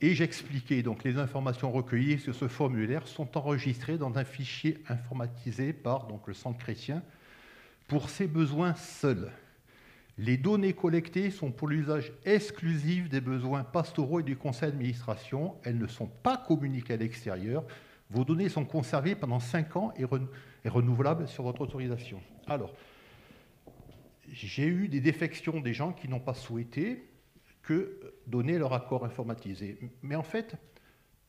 et j'expliquais donc les informations recueillies sur ce formulaire sont enregistrées dans un fichier informatisé par donc, le Centre chrétien pour ses besoins seuls. Les données collectées sont pour l'usage exclusif des besoins pastoraux et du conseil d'administration. Elles ne sont pas communiquées à l'extérieur. Vos données sont conservées pendant 5 ans et, ren- et renouvelables sur votre autorisation. Alors, j'ai eu des défections des gens qui n'ont pas souhaité que donner leur accord informatisé. Mais en fait,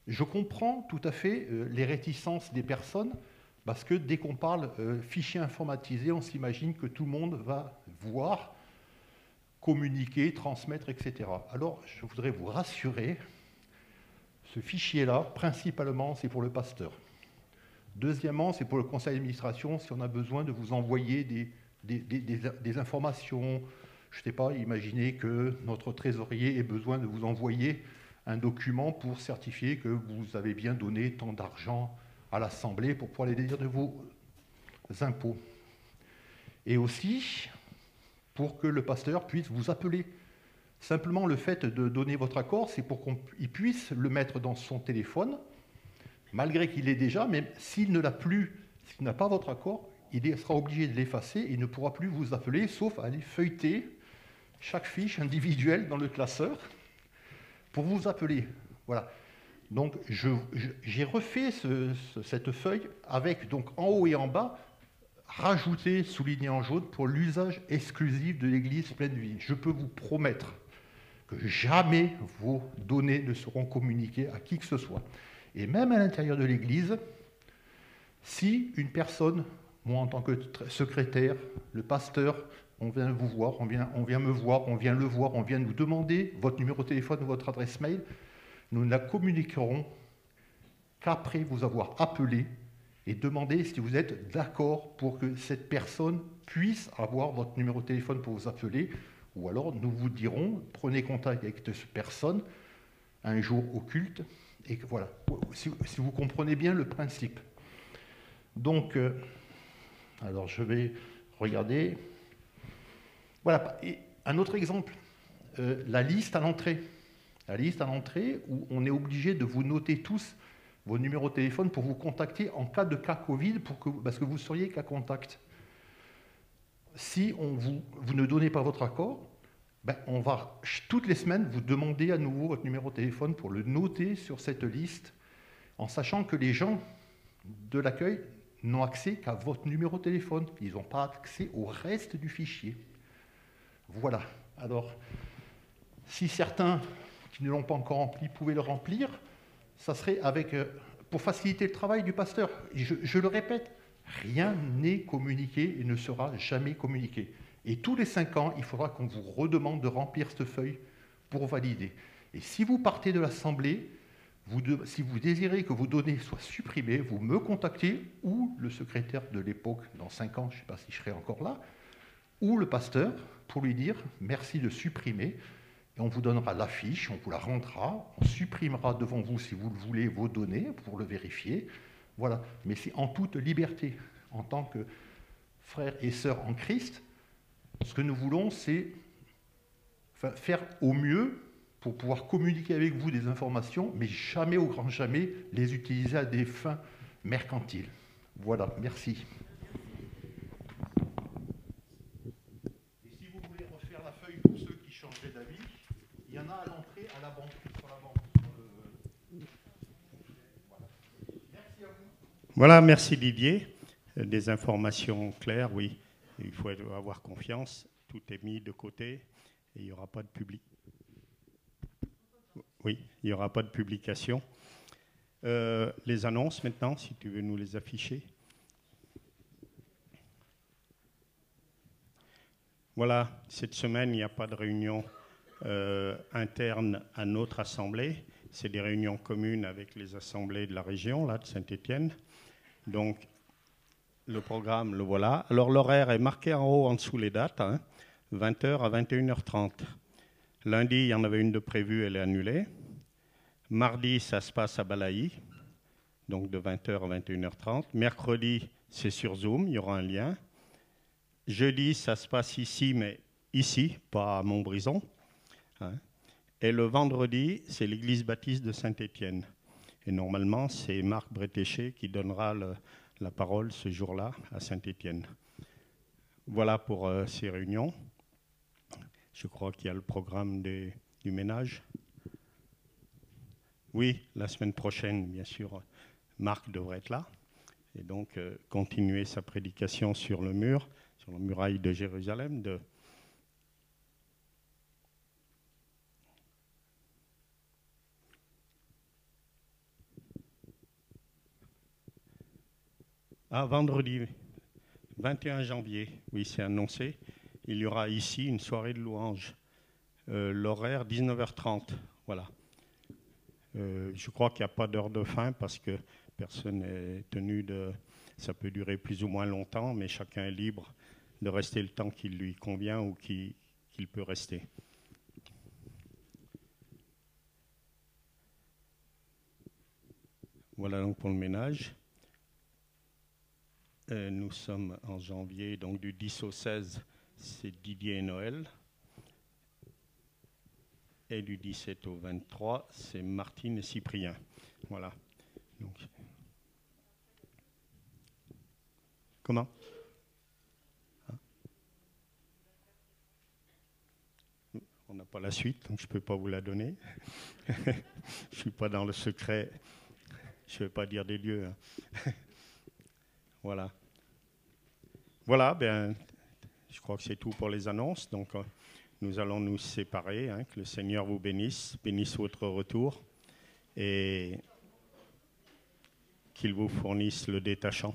je comprends tout à fait euh, les réticences des personnes, parce que dès qu'on parle euh, fichier informatisé, on s'imagine que tout le monde va voir, communiquer, transmettre, etc. Alors, je voudrais vous rassurer, ce fichier-là, principalement, c'est pour le pasteur. Deuxièmement, c'est pour le conseil d'administration si on a besoin de vous envoyer des, informations. Je ne sais pas, imaginez que notre trésorier ait besoin de vous envoyer un document pour certifier que vous avez bien donné tant d'argent à l'Assemblée pour pouvoir les déduire de vos impôts. Et aussi pour que le pasteur puisse vous appeler. Simplement le fait de donner votre accord, c'est pour qu'il puisse le mettre dans son téléphone, malgré qu'il l'ait déjà, mais s'il ne l'a plus, s'il n'a pas votre accord, il sera obligé de l'effacer et ne pourra plus vous appeler, sauf à aller feuilleter chaque fiche individuelle dans le classeur pour vous appeler. Voilà. Donc j'ai refait ce- ce- cette feuille avec donc en haut et en bas rajouté, souligné en jaune pour l'usage exclusif de l'Église pleine vie. Je peux vous promettre que jamais vos données ne seront communiquées à qui que ce soit. Et même à l'intérieur de l'Église, si une personne, moi en tant que secrétaire, le pasteur, on vient vous voir, on vient, on vient me voir, on vient le voir, on vient nous demander votre numéro de téléphone ou votre adresse mail, nous ne la communiquerons qu'après vous avoir appelé et demandé si vous êtes d'accord pour que cette personne puisse avoir votre numéro de téléphone pour vous appeler, ou alors nous vous dirons, prenez contact avec cette personne un jour au culte, et voilà, si, si vous comprenez bien le principe. Donc, euh, alors je vais regarder. Voilà, et un autre exemple, euh, la liste à l'entrée. La liste à l'entrée où on est obligé de vous noter tous vos numéros de téléphone pour vous contacter en cas de cas Covid, parce que vous seriez cas contact. Si on vous, vous ne donnez pas votre accord, ben, on va toutes les semaines vous demander à nouveau votre numéro de téléphone pour le noter sur cette liste, en sachant que les gens de l'accueil n'ont accès qu'à votre numéro de téléphone. Ils n'ont pas accès au reste du fichier. Voilà. Alors, si certains qui ne l'ont pas encore rempli pouvaient le remplir, ça serait avec, euh, pour faciliter le travail du pasteur. Je, le répète, rien n'est communiqué et ne sera jamais communiqué. Et tous les cinq ans, il faudra qu'on vous redemande de remplir cette feuille pour valider. Et si vous partez de l'Assemblée, si vous désirez que vos données soient supprimées, vous me contactez ou le secrétaire de l'époque, dans cinq ans, je ne sais pas si je serai encore là, ou le pasteur pour lui dire merci de supprimer. Et on vous donnera la fiche, on vous la rendra, on supprimera devant vous, si vous le voulez, vos données pour le vérifier. Voilà. Mais c'est en toute liberté. En tant que frères et sœurs en Christ, ce que nous voulons, c'est fa- faire au mieux pour pouvoir communiquer avec vous des informations, mais jamais au grand jamais les utiliser à des fins mercantiles. Voilà, merci. Et si vous voulez refaire la feuille pour ceux qui changeraient d'avis, il y en a à l'entrée, à la banque, sur la banque. sur le- Voilà. Merci à vous. Voilà, merci Didier. Euh, Des informations claires, oui. Il faut avoir confiance. Tout est mis de côté et il n'y aura pas de public. Oui, il n'y aura pas de publication. Euh, les annonces maintenant, si tu veux nous les afficher. Voilà, cette semaine, il n'y a pas de réunion euh, interne à notre assemblée. C'est des réunions communes avec les assemblées de la région, là, de Saint-Étienne. Donc, le programme, le voilà. Alors, l'horaire est marqué en haut, en dessous les dates, hein, 20h à 21h30. Lundi, il y en avait une de prévue, elle est annulée. Mardi, ça se passe à Balaï, donc de 20h à 21h30. Mercredi, c'est sur Zoom, il y aura un lien. Jeudi, ça se passe ici, mais ici, pas à Montbrison. hein. Et le vendredi, c'est l'église baptiste de Saint-Étienne. Et normalement, c'est Marc Bretéché qui donnera la parole ce jour-là à Saint-Étienne. Voilà pour euh, ces réunions. Je crois qu'il y a le programme du ménage. Oui, la semaine prochaine, bien sûr, Marc devrait être là. Et donc, euh, continuer sa prédication sur le mur, sur la muraille de Jérusalem, Ah, vendredi 21 janvier, oui, c'est annoncé. Il y aura ici une soirée de louanges. Euh, L'horaire 19h30, voilà. Euh, je crois qu'il n'y a pas d'heure de fin parce que personne n'est tenu de. Ça peut durer plus ou moins longtemps, mais chacun est libre de rester le temps qui lui convient ou qui- qu'il peut rester. Voilà donc pour le ménage. Euh, nous sommes en janvier, donc du 10 au 16, c'est Didier et Noël. Et du 17 au 23, c'est Martine et Cyprien. Voilà. Comment? Hein? On n'a pas la suite, donc je ne peux pas vous la donner. [laughs] je ne suis pas dans le secret. Je ne vais pas dire des lieux. hein. [laughs] Voilà. Voilà, ben, je crois que c'est tout pour les annonces. Donc, euh, nous allons nous séparer. hein, que le Seigneur vous bénisse, bénisse votre retour et qu'il vous fournisse le détachant.